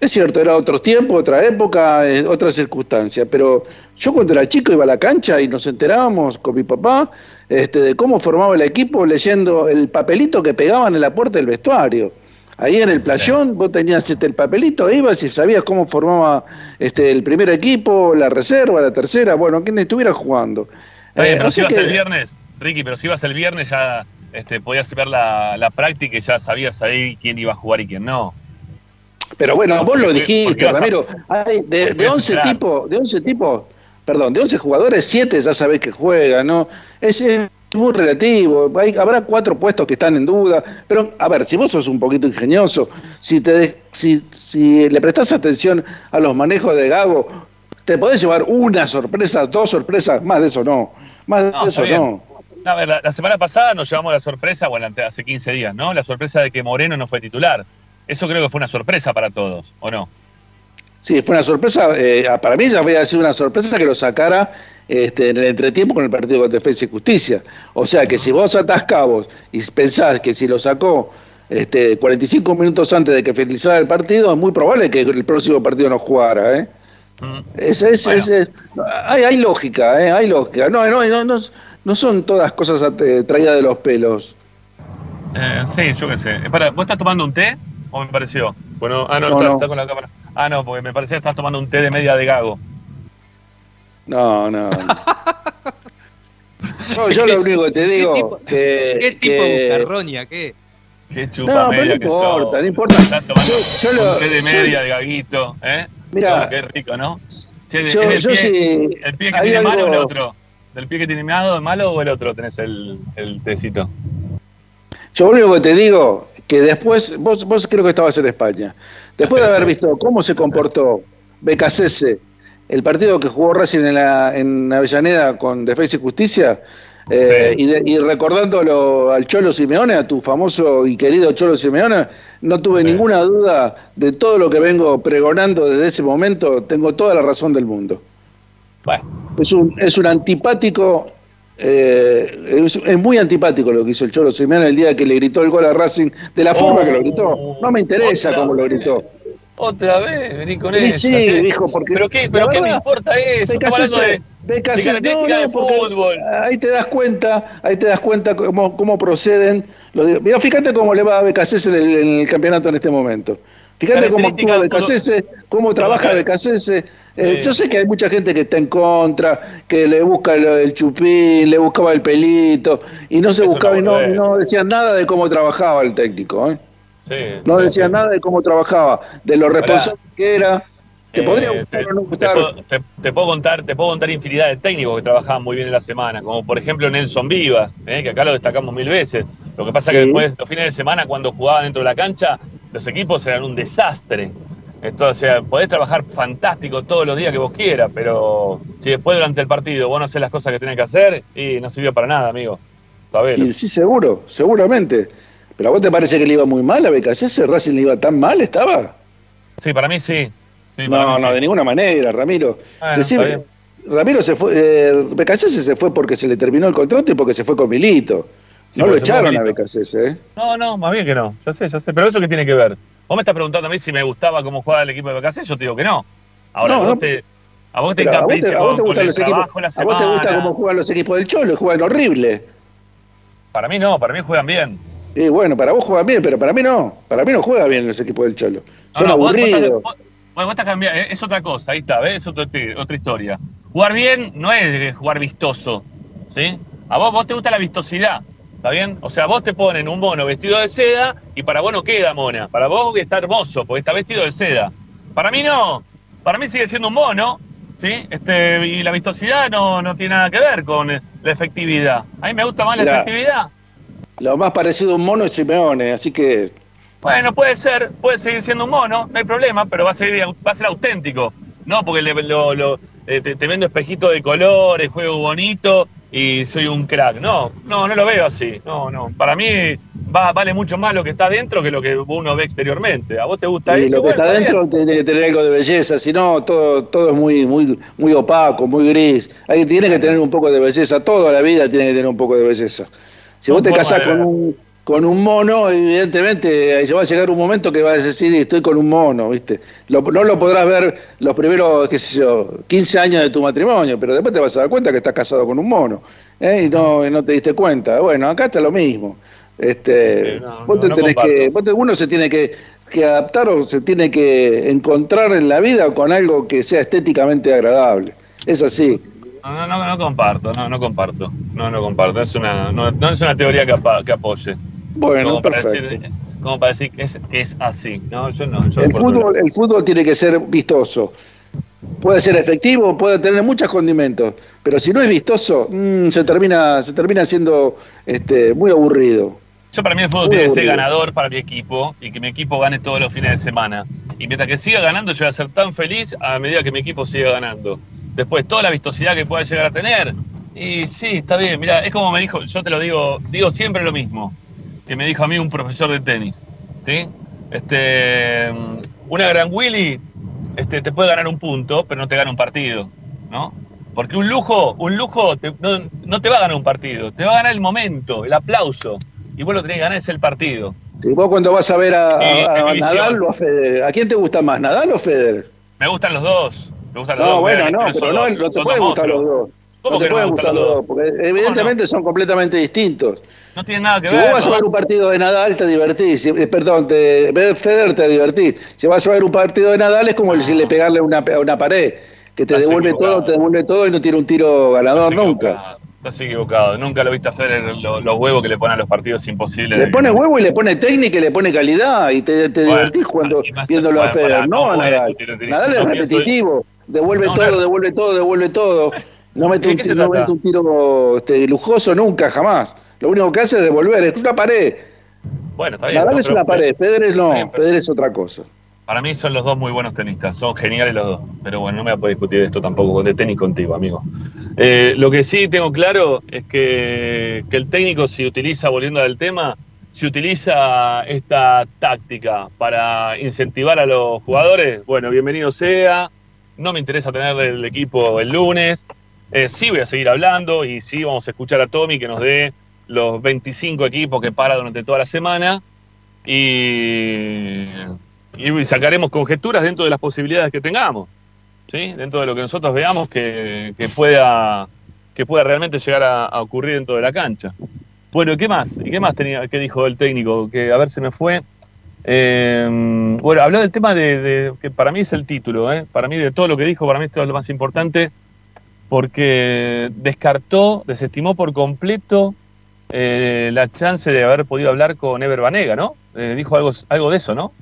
es cierto, era otro tiempo, otra época, eh, otra circunstancia, pero yo cuando era chico iba a la cancha y nos enterábamos con mi papá este, de cómo formaba el equipo leyendo el papelito que pegaban en la puerta del vestuario. Ahí en el playón vos tenías este, el papelito, ibas y sabías cómo formaba este, el primer equipo, la reserva, la tercera, bueno, quien estuviera jugando. Está bien, Eh, pero si ibas que- el viernes, Ricky, pero si ibas el viernes ya este, podías ver la, la práctica y ya sabías ahí quién iba a jugar y quién no. Pero bueno, vos lo dijiste, Ramiro. Hay de, de puedes 11 esperar. tipos, de 11 tipos, perdón, de 11 jugadores, 7 ya sabés que juegan, ¿no? Es, es muy relativo. Hay- habrá cuatro puestos que están en duda. Pero, a ver, si vos sos un poquito ingenioso, si, te si, si le prestás atención a los manejos de Gago, te podés llevar una sorpresa, dos sorpresas, más de eso no. Más de No, eso bien. no. A ver, la, la semana pasada nos llevamos la sorpresa, bueno, hace 15 días, ¿no? La sorpresa de que Moreno no fue titular. Eso creo que fue una sorpresa para todos, ¿o no? Sí, fue una sorpresa. eh, para mí ya había sido una sorpresa que lo sacara este, en el entretiempo con el partido con Defensa y Justicia. O sea que si vos atás cabos y pensás que si lo sacó este, 45 minutos antes de que finalizara el partido, es muy probable que el próximo partido no jugara. ¿eh? Mm. Es, es- Bueno. es- es- hay, hay lógica, ¿eh? hay lógica. No, no, no, no, no son todas cosas eh, traídas de los pelos. Eh, sí, yo qué sé. Espera, ¿vos estás tomando un té? ¿O me pareció? Bueno, ah, no, No, está, no. está con la cámara. Ah, no, porque me parecía que estás tomando un té de media de gago. No, no. no. No, yo lo único que te digo tipo- que, ¿Qué tipo que- de bucarroña? ¿Qué? Qué chupa No, media no que importa, sos. no importa. Estás tomando Yo- yo lo- un té de yo- media de gaguito, ¿eh? Mirá. Oh, qué rico, ¿no? Che, Yo- ¿es el, yo pie, sí- ¿El pie que tiene malo o el algo- otro? ¿Del pie que tiene malo, malo o el otro tenés el, el tecito? Yo lo único que te digo, que después, vos, vos creo que estabas en España, después de haber visto cómo se comportó BKCS, el partido que jugó Racing en, la, en Avellaneda con Defensa y Justicia, eh, Sí. y, de- y recordándolo al Cholo Simeone, a tu famoso y querido Cholo Simeone, no tuve Sí. ninguna duda de todo lo que vengo pregonando desde ese momento, tengo toda la razón del mundo. Bueno, Es un, es un antipático, eh, es, es muy antipático lo que hizo el Cholo Simeone el día que le gritó el gol a Racing, de la forma que lo gritó. No me interesa cómo lo gritó. otra vez, vení con eso. sí, dijo, porque. ¿Pero qué, pero qué me importa eso? Estamos de, de no, no, de fútbol. ahí te das cuenta, ahí te das cuenta cómo, cómo proceden. Los, mira, fíjate cómo le va a BKCS en el, en el campeonato en este momento. Fíjate cómo actúa BKCS, cómo trabaja BKCS. Eh, Sí. Yo sé que hay mucha gente que está en contra, que le busca el, el chupín, le buscaba el pelito, y no se Eso buscaba no y no, no decían nada de cómo trabajaba el técnico. ¿eh? Sí, No sí, decían nada de cómo trabajaba, de lo responsable que era. Te Eh, podría gustar te, o no te gustar. puedo, te- te puedo contar, te puedo contar infinidad de técnicos que trabajaban muy bien en la semana, como por ejemplo Nelson Vivas, eh, que acá lo destacamos mil veces. Lo que pasa que después, los fines de semana, cuando jugaban dentro de la cancha, los equipos eran un desastre. Esto, o sea, podés trabajar fantástico todos los días que vos quieras, pero si después durante el partido vos no haces las cosas que tenés que hacer, y no sirvió para nada, amigo. Y sí, seguro, seguramente. ¿Pero a vos te parece que le iba muy mal a BKCS? ¿Racing le iba tan mal? ¿Estaba? Sí, para mí sí. Sí, para no, mí no, sí. de ninguna manera, Ramiro. Bueno, Decime. Ramiro se fue, eh, BKCS se fue porque se le terminó el contrato y porque se fue con Milito. Sí, no lo echaron a. BKCS, ¿eh? No, no, más bien que no. Ya sé, ya sé. Pero eso qué tiene que ver. Vos me estás preguntando a mí si me gustaba cómo jugaba el equipo de BKC, yo te digo que no. Ahora, No, vos no. te, a vos te Pero a vos te, a vos te con gustan los equipos. la A vos te gusta cómo juegan los equipos del Cholo, juegan horrible. Para mí no, para mí juegan bien. Y bueno, para vos juegan bien, pero para mí no. Para mí no juega bien los equipos del Cholo. No, Son vos- aburridos. vos- Bueno, vos estás cambiando, es otra cosa, ahí está, ¿ves? Es otra, otra historia. Jugar bien no es jugar vistoso, ¿sí? A vos, vos te gusta la vistosidad, ¿está bien? O sea, vos te ponen un mono vestido de seda y para vos no queda mona. Para vos está hermoso porque está vestido de seda. Para mí no. Para mí sigue siendo un mono, ¿sí? Este, y la vistosidad no, no tiene nada que ver con eh, la efectividad. A mí me gusta más la efectividad. Lo más parecido a un mono es Simeone, así que Bueno, puede ser, puede seguir siendo un mono, no hay problema, pero va a ser, va a ser auténtico. No, porque le- lo- lo- eh, te, te vendo espejitos de colores, juego bonito y soy un crack. No, no, no lo veo así. No, no. Para mí va, vale mucho más lo que está dentro que lo que uno ve exteriormente. ¿A vos te gusta y eso? lo que Bueno, está dentro tiene que tener algo de belleza, si no, todo, todo es muy, muy, muy opaco, muy gris. Hay, tiene que tener un poco de belleza, toda la vida tiene que tener un poco de belleza. Si vos te casás con ver. un, con un mono, evidentemente ahí va a llegar un momento que vas a decir, estoy con un mono, ¿viste? Lo- no lo podrás ver los primeros, qué sé yo, 15 años de tu matrimonio, pero después te vas a dar cuenta que estás casado con un mono, ¿eh? y, no, y no te diste cuenta. Bueno, acá está lo mismo. Este, Sí, no, vos te no tenés que, vos te- uno se tiene que, que adaptar o se tiene que encontrar en la vida con algo que sea estéticamente agradable. Es así. No, no, no comparto, no, no comparto. No, no comparto. Es una, no, no es una teoría que, apa- que apoye. Bueno, como para perfecto. decir, como para decir que es, que es así. No, yo no. Yo El fútbol, el fútbol tiene que ser vistoso. Puede ser efectivo, puede tener muchos condimentos, pero si no es vistoso, mm, se termina, se termina siendo este, muy aburrido. Yo para mí el fútbol Muy tiene que ser ganador para mi equipo y que mi equipo gane todos los fines de semana. Y mientras que siga ganando, yo voy a ser tan feliz a medida que mi equipo siga ganando. Después, toda la vistosidad que pueda llegar a tener. Y sí, está bien. Mira, es como me dijo, yo te lo digo, digo siempre lo mismo, que me dijo a mí un profesor de tenis. ¿Sí? Este, una gran Willy este, te puede ganar un punto, pero no te gana un partido. ¿No? Porque un lujo, un lujo te- no, no te va a ganar un partido, te va a ganar el momento, el aplauso. Y vos lo que tenés que ganar es el partido. Si vos cuando vas a ver a, Eh, Nadal o a Federer, ¿a quién te gusta más, Nadal o Federer? Me gustan los dos. Me gustan los No, dos. bueno, no, pero no, no te gustar los dos. ¿Cómo no te no pueden gustar los dos? porque evidentemente son completamente distintos. No tienen nada que Si ver. vos vas a ver un partido de Nadal, te divertís. Si- eh, perdón, te, Federer te divertís. Si vas a ver un partido de Nadal, es como si le pegarle una, a una pared, que te Estás devuelve equivocado. todo, te devuelve todo y no tiene un tiro ganador Estás nunca. Estás equivocado. Nunca lo viste hacer lo- los huevos que le ponen a los partidos imposibles. Le pone huevo y le pone técnica y le pone calidad y te, te Bueno, divertís más- viéndolo a Federer, no, Nadal. Nadal es repetitivo, devuelve todo, devuelve todo, devuelve todo. No mete ¿De un, no mete un tiro este, lujoso nunca, jamás. Lo único que hace es devolver, es una pared. Bueno, está bien. Nadal no, es una pared, Federer no, bien, es otra cosa. Para mí son los dos muy buenos tenistas, son geniales los dos. Pero bueno, no me voy a poder discutir esto tampoco de tenis contigo, amigo. Eh, lo que sí tengo claro es que, que el técnico, si utiliza, volviendo al tema, si utiliza esta táctica para incentivar a los jugadores, bueno, bienvenido sea. No me interesa tener el equipo el lunes. Eh, sí voy a seguir hablando y sí vamos a escuchar a Tommy que nos dé los 25 equipos que para durante toda la semana y, sacaremos conjeturas dentro de las posibilidades que tengamos, ¿sí? dentro de lo que nosotros veamos que, pueda, que pueda realmente llegar a, ocurrir dentro de la cancha. Bueno, ¿y qué más? ¿Y qué más tenía, qué dijo el técnico? Que a ver se me fue. Eh, bueno, habló del tema de, de- que para mí es el título, ¿eh? para mí de todo lo que dijo, para mí esto es lo más importante, porque descartó, desestimó por completo eh, la chance de haber podido hablar con Ever Banega, ¿no? Eh, dijo algo, algo de eso, ¿no?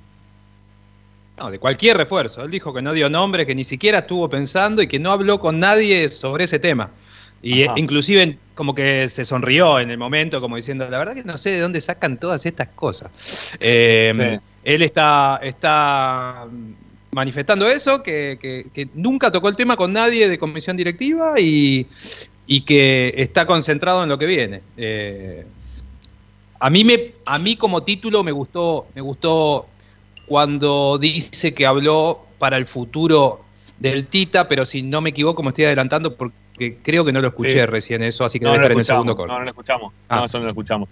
No, de cualquier refuerzo. Él dijo que no dio nombre, que ni siquiera estuvo pensando y que no habló con nadie sobre ese tema. Y Ajá. eh, inclusive como que se sonrió en el momento, como diciendo, la verdad que no sé de dónde sacan todas estas cosas. Eh, Sí. Él está, está manifestando eso, que, que- que nunca tocó el tema con nadie de comisión directiva y, y que está concentrado en lo que viene. Eh, a mí me, a mí como título me gustó, me gustó cuando dice que habló para el futuro del Tita, pero si no me equivoco me estoy adelantando porque creo que no lo escuché Sí. recién eso, así que No, debe no estar en el segundo corte. no, no lo escuchamos. Ah. No, eso no lo escuchamos.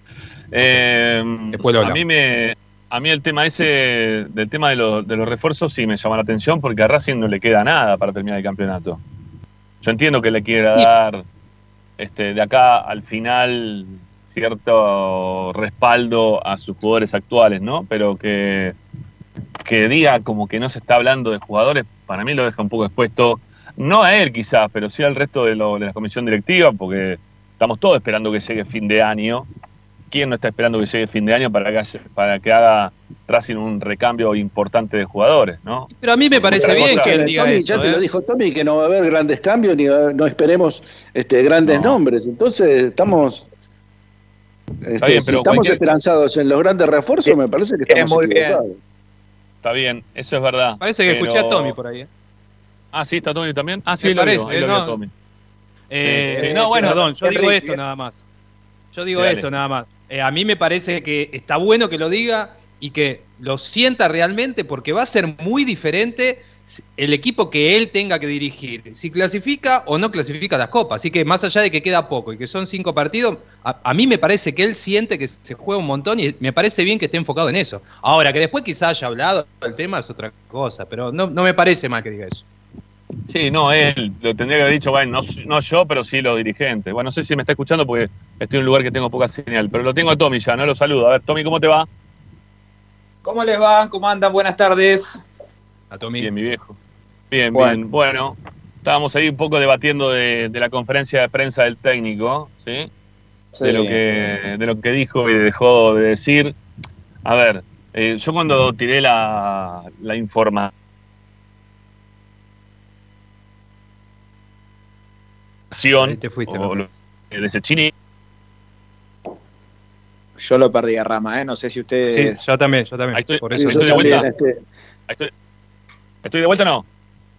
Eh, Después lo a hablamos. mí me, a mí el tema ese, del tema de, los- de los refuerzos sí me llama la atención porque a Racing no le queda nada para terminar el campeonato. Yo entiendo que le quiera dar este, de acá al final cierto respaldo a sus jugadores actuales, ¿no? Pero que, que diga como que no se está hablando de jugadores, para mí lo deja un poco expuesto, no a él quizás, pero sí al resto de, lo- de la comisión directiva, porque estamos todos esperando que llegue fin de año. ¿Quién no está esperando que llegue fin de año para que, haya- para que haga Racing un recambio importante de jugadores, ¿no? Pero a mí me parece Otra bien cosa, que él Eh, diga Tommy, eso. ya te ¿eh? lo dijo Tommy que no va a haber grandes cambios ni va- no esperemos este, grandes No. nombres. Entonces estamos, este, bien, si pero estamos cualquier- esperanzados en los grandes refuerzos, me parece que estamos muy bien. equivocados. Está bien, eso es verdad. Parece que pero- escuché a Tommy por ahí. ¿eh? Ah, sí, está Tommy también. Ah, sí, Me lo parece, veo, ahí lo no. veo, Tommy. Eh, Sí, no, bueno, perdón, yo digo esto bien. nada más. Yo digo Sí, esto nada más. Eh, a mí me parece que está bueno que lo diga y que lo sienta realmente porque va a ser muy diferente el equipo que él tenga que dirigir, si clasifica o no clasifica las copas. Así que más allá de que queda poco y que son cinco partidos, a, mí me parece que él siente que se juega un montón y me parece bien que esté enfocado en eso. Ahora, que después quizás haya hablado del tema es otra cosa, pero no, no me parece mal que diga eso. Sí, no, él lo tendría que haber dicho, bueno, no, no yo, pero sí los dirigentes. Bueno, no sé si me está escuchando porque estoy en un lugar que tengo poca señal, pero lo tengo a Tommy ya, no lo saludo. A ver, Tommy, ¿cómo te va? ¿Cómo les va? ¿Cómo andan? Buenas tardes. A Tommy. Bien, mi viejo. Bien, Bueno. bien. Bueno, estábamos ahí un poco debatiendo de, de la conferencia de prensa del técnico, ¿sí? Sí. De, lo que, de lo que dijo y dejó de decir. A ver, eh, yo cuando tiré la, la información Ahí te fuiste, o lo- de Cecchini, Yo lo perdí a Rama, ¿eh? No sé si Sí, ustedes. yo también, yo también. Ahí estoy- Por eso ¿Estoy de vuelta? este, ¿Estoy, ¿Estoy de vuelta o no?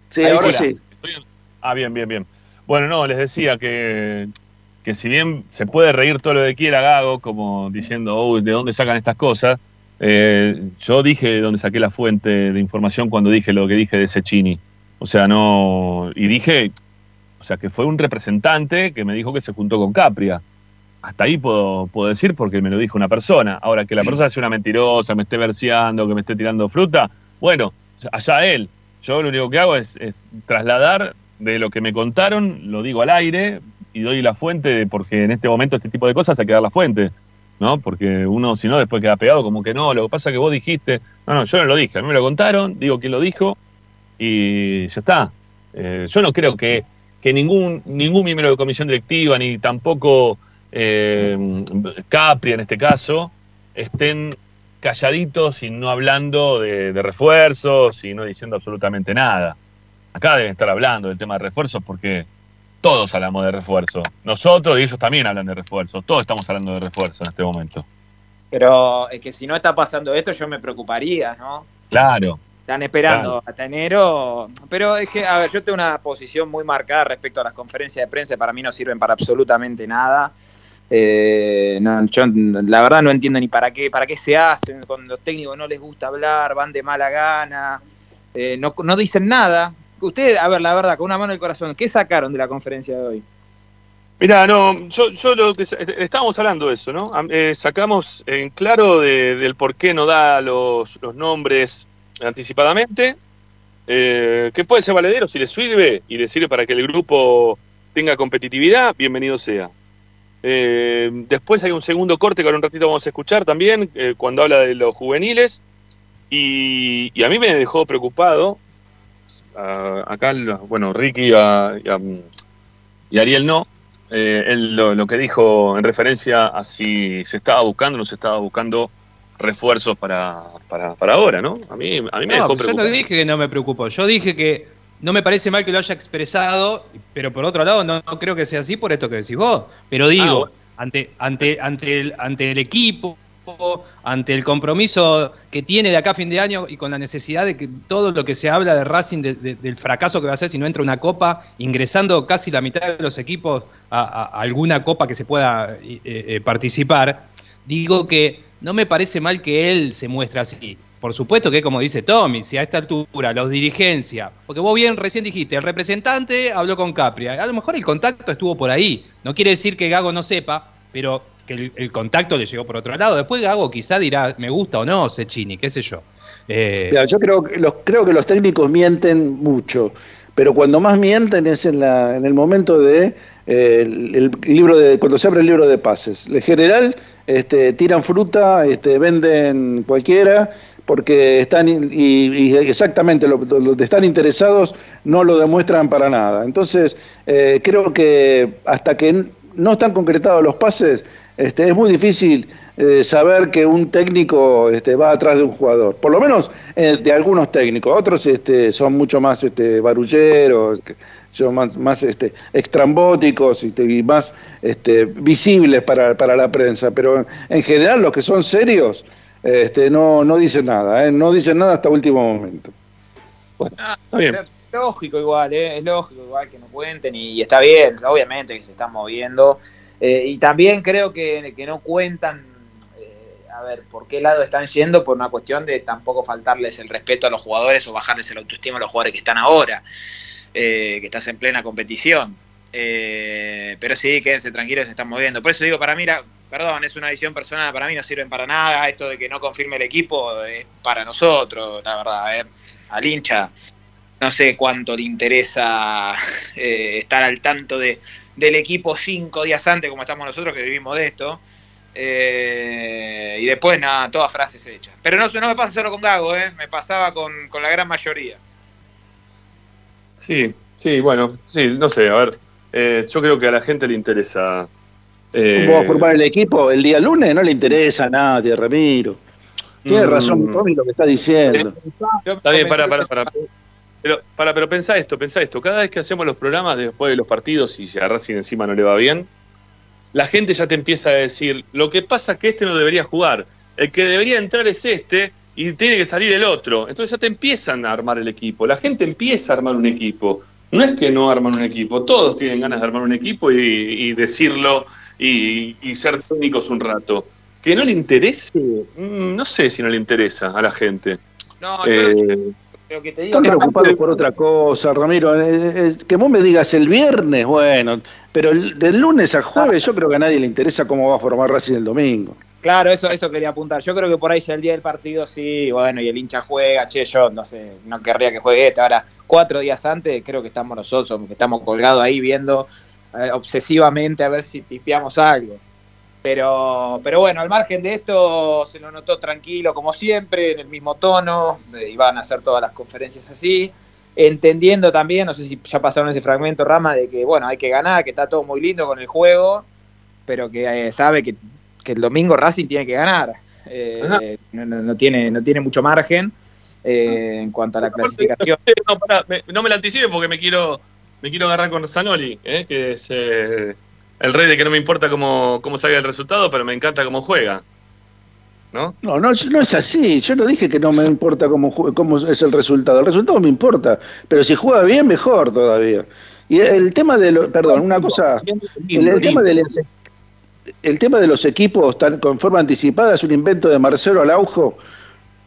sí, Ahí ahora sí. Estoy- Ah, bien, bien, bien. Bueno, no, les decía que, que si bien se puede reír todo lo que quiera Gago, como diciendo, "Uy, ¿de dónde sacan estas cosas? Eh, yo dije de dónde saqué la fuente de información cuando dije lo que dije de Cecchini. O sea, no. Y dije, o sea, que fue un representante que me dijo que se juntó con Capria. Hasta ahí puedo, puedo decir porque me lo dijo una persona. Ahora, que la persona sea una mentirosa, me esté verseando, que me esté tirando fruta, bueno, allá él. Yo lo único que hago es, es trasladar de lo que me contaron, lo digo al aire y doy la fuente, de- porque en este momento este tipo de cosas hay que dar la fuente, ¿no? Porque uno, si no, después queda pegado como que no, lo que pasa es que vos dijiste. No, no, yo no lo dije, a mí me lo contaron, digo quién lo dijo y ya está. Eh, yo no creo que, que ningún, ningún miembro de comisión directiva, ni tampoco eh, Capri en este caso, estén calladitos y no hablando de, de refuerzos y no diciendo absolutamente nada. Acá deben estar hablando del tema de refuerzos porque todos hablamos de refuerzos. Nosotros y ellos también hablan de refuerzos. Todos estamos hablando de refuerzos en este momento. Pero es que si no está pasando esto, yo me preocuparía, ¿no? Claro. Están esperando hasta enero. Pero es que, a ver, yo tengo una posición muy marcada respecto a las conferencias de prensa. Para mí no sirven para absolutamente nada. Eh, no, yo la verdad no entiendo ni para qué, para qué se hacen. Cuando los técnicos no les gusta hablar, van de mala gana, eh, no, no dicen nada. Ustedes, a ver, la verdad, con una mano en el corazón, ¿qué sacaron de la conferencia de hoy? Mira, no, yo, yo lo que estábamos hablando de eso, ¿no? Eh, sacamos en claro de- del por qué no da los, los nombres anticipadamente, eh, que puede ser valedero si le sirve y le sirve para que el grupo tenga competitividad, bienvenido sea. Eh, después hay un segundo corte que ahora un ratito vamos a escuchar también, eh, cuando habla de los juveniles, y, a mí me dejó preocupado, acá, bueno, Ricky y, Ariel no, él lo, lo que dijo en referencia a si se estaba buscando o no se estaba buscando refuerzos para, para, para ahora, ¿no? A mí, a mí me No, dejó yo no dije que no me preocupo. Yo dije que no me parece mal que lo haya expresado, pero por otro lado no, no creo que sea así por esto que decís vos. Pero digo, Ah, bueno. ante, ante, ante, el, ante el equipo, ante el compromiso que tiene de acá a fin de año y con la necesidad de que todo lo que se habla de Racing, de- de- del fracaso que va a ser si no entra una copa, ingresando casi la mitad de los equipos a, a- a alguna copa que se pueda eh, eh, participar, digo que no me parece mal que él se muestre así. Por supuesto que, como dice Tommy, si a esta altura los dirigencia, porque vos bien recién dijiste, el representante habló con Capria, a lo mejor el contacto estuvo por ahí. No quiere decir que Gago no sepa, pero que el, el contacto le llegó por otro lado. Después Gago quizá dirá, me gusta o no, Sechini, qué sé yo. Eh, yo creo que los creo que los técnicos mienten mucho, pero cuando más mienten es en la en el momento de eh, el, el libro de cuando se abre el libro de pases. En general este, tiran fruta, este, venden cualquiera porque están y, exactamente lo, lo- están interesados no lo demuestran para nada. Entonces eh, creo que hasta que no están concretados los pases este, es muy difícil eh, saber que un técnico va atrás de un jugador. Por lo menos eh, de algunos técnicos. Otros son mucho más este, barulleros, son más, más este, extrambóticos y más este, visibles para, para la prensa. Pero en general los que son serios este, no, no dicen nada. ¿eh? No dicen nada hasta último momento. Ah, Está bien. pero- lógico igual, ¿eh? es lógico igual que no cuenten y, y está bien, obviamente que se están moviendo. Eh, y también creo que, que no cuentan, eh, a ver, por qué lado están yendo por una cuestión de tampoco faltarles el respeto a los jugadores o bajarles el autoestima a los jugadores que están ahora, eh, que estás en plena competición. Eh, pero sí, quédense tranquilos, se están moviendo. Por eso digo, para mí, perdón, es una visión personal, para mí no sirven para nada. Esto de que no confirme el equipo es para nosotros, la verdad. eh. Al hincha no sé cuánto le interesa eh, estar al tanto de, del equipo cinco días antes, como estamos nosotros que vivimos de esto. Y después, nada, todas frases hechas. Pero no, no me pasa solo con Gago, eh, me pasaba con, con la gran mayoría. Sí, Sí, bueno, sí, no sé, a ver. eh, yo creo que a la gente le interesa. eh, ¿Cómo va a formar el equipo el día lunes? No le interesa a nadie, Ramiro. Tiene Mm. razón Tommy lo que está diciendo. Está bien, para, para, para. Pero, para, pero pensá esto, pensá esto. Cada vez que hacemos los programas después de los partidos y si a Racing encima no le va bien, la gente ya te empieza a decir, lo que pasa es que este no debería jugar. El que debería entrar es este y tiene que salir el otro. Entonces ya te empiezan a armar el equipo. La gente empieza a armar un equipo. No es que no arman un equipo, todos tienen ganas de armar un equipo y, y decirlo y, y ser técnicos un rato. Que no le interese, mm, no sé si no le interesa a la gente. No, yo Eh, lo que te digo Están preocupados por otra cosa, Ramiro. Eh, eh, que vos me digas el viernes, bueno, pero el- del lunes a jueves yo creo que a nadie le interesa cómo va a formar Racing el domingo. Claro, eso, eso quería apuntar. Yo creo que por ahí ya el día del partido sí, bueno, y el hincha juega, che, yo no sé, no querría que juegue este. Ahora, cuatro días antes, creo que estamos nosotros, que estamos colgados ahí viendo eh, obsesivamente a ver si pipiamos algo. Pero, pero bueno, al margen de esto, se lo notó tranquilo como siempre, en el mismo tono, eh, iban a hacer todas las conferencias así, entendiendo también, no sé si ya pasaron ese fragmento, Rama, de que bueno, hay que ganar, que está todo muy lindo con el juego, pero que eh, sabe que, que el domingo Racing tiene que ganar. Eh, no, no- no tiene, no tiene mucho margen eh, en cuanto a la clasificación. No, pará, me- no me la anticipe porque me quiero, me quiero agarrar con Zanoli, ¿eh? que es eh, el rey de que no me importa cómo, cómo salga el resultado, pero me encanta cómo juega. ¿No? No, no, no es así. Yo no dije que no me importa cómo, jue- cómo es el resultado. El resultado me importa, pero si juega bien, mejor todavía. Y el tema de los, perdón, una cosa, el, el tema del el tema de los equipos tan, con forma anticipada es un invento de Marcelo Araujo,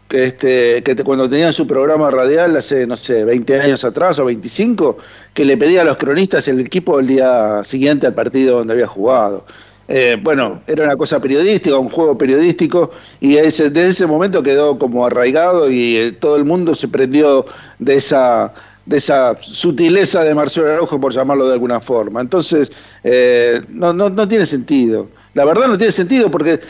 que, este, que cuando tenían su programa radial hace, no sé, 20 años atrás o 25, que le pedía a los cronistas el equipo el día siguiente al partido donde había jugado. Eh, bueno, era una cosa periodística, un juego periodístico, y desde ese momento quedó como arraigado y eh, todo el mundo se prendió de esa de esa sutileza de Marcelo Araujo, por llamarlo de alguna forma. Entonces, eh, no, no, no tiene sentido. La verdad no tiene sentido porque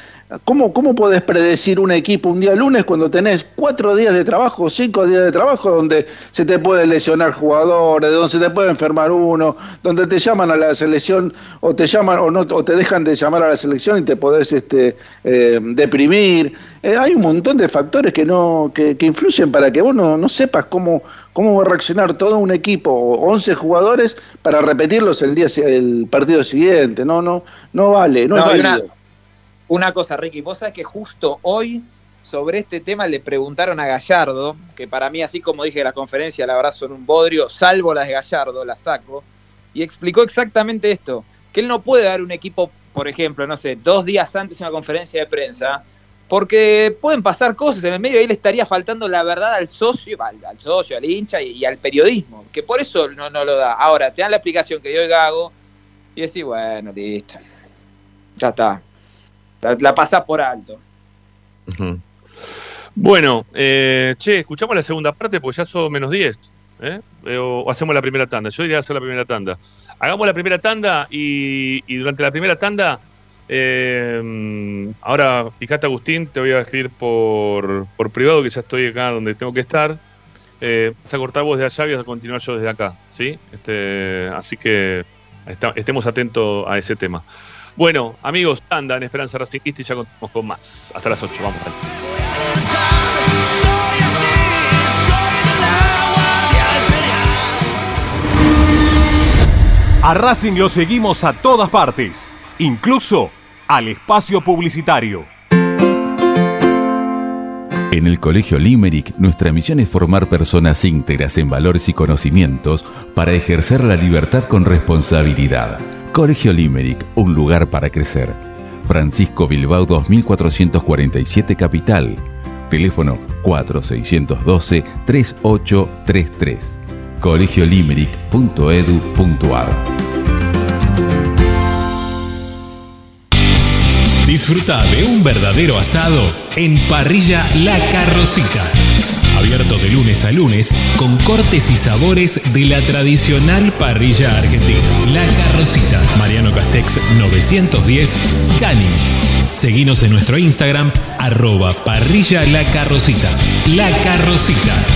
¿cómo, ¿cómo podés predecir un equipo un día lunes cuando tenés cuatro días de trabajo, cinco días de trabajo donde se te puede lesionar jugadores, donde se te puede enfermar uno, donde te llaman a la selección o te llaman o no o te dejan de llamar a la selección y te podés este, eh, deprimir? Eh, hay un montón de factores que no que, que influyen para que vos no, no sepas cómo, cómo va a reaccionar todo un equipo o 11 jugadores para repetirlos el día el partido siguiente. No, no, no vale, no, No, es válido. Una cosa, Ricky, vos sabés que justo hoy sobre este tema le preguntaron a Gallardo, que para mí, así como dije en la conferencia, la verdad son un bodrio, salvo las de Gallardo, las saco, y explicó exactamente esto, que él no puede dar un equipo, por ejemplo, no sé, dos días antes de una conferencia de prensa, porque pueden pasar cosas en el medio y ahí le estaría faltando la verdad al socio, al, socio, al hincha y, y al periodismo, que por eso no, no lo da. Ahora, te dan la explicación que dio el Gago y decís, bueno, listo, ya está. La, la pasás por alto. Bueno, eh, che, escuchamos la segunda parte porque ya son menos 10. ¿eh? Eh, O, o hacemos la primera tanda. Yo iría a hacer la primera tanda. Hagamos la primera tanda y, y durante la primera tanda, eh, ahora, fíjate Agustín, te voy a escribir por, por privado que ya estoy acá donde tengo que estar. Eh, vas a cortar vos de allá y vas a continuar yo desde acá, ¿sí? Este, así que está- estemos atentos a ese tema. Bueno, amigos, tanda en Esperanza Racingista y ya continuamos con más. Hasta las 8, vamos. A Racing lo seguimos a todas partes, incluso al espacio publicitario. En el Colegio Limerick, nuestra misión es formar personas íntegras en valores y conocimientos para ejercer la libertad con responsabilidad. Colegio Limerick, un lugar para crecer. Francisco Bilbao 2447 Capital. Teléfono 4612-3833. colegiolimerick.edu.ar Disfruta de un verdadero asado en Parrilla La Carrocita. Abierto de lunes a lunes con cortes y sabores de la tradicional parrilla argentina. La Carrocita, Mariano Castex 910, Cani. Seguinos en nuestro Instagram, arroba parrilla La Carrocita. La Carrocita.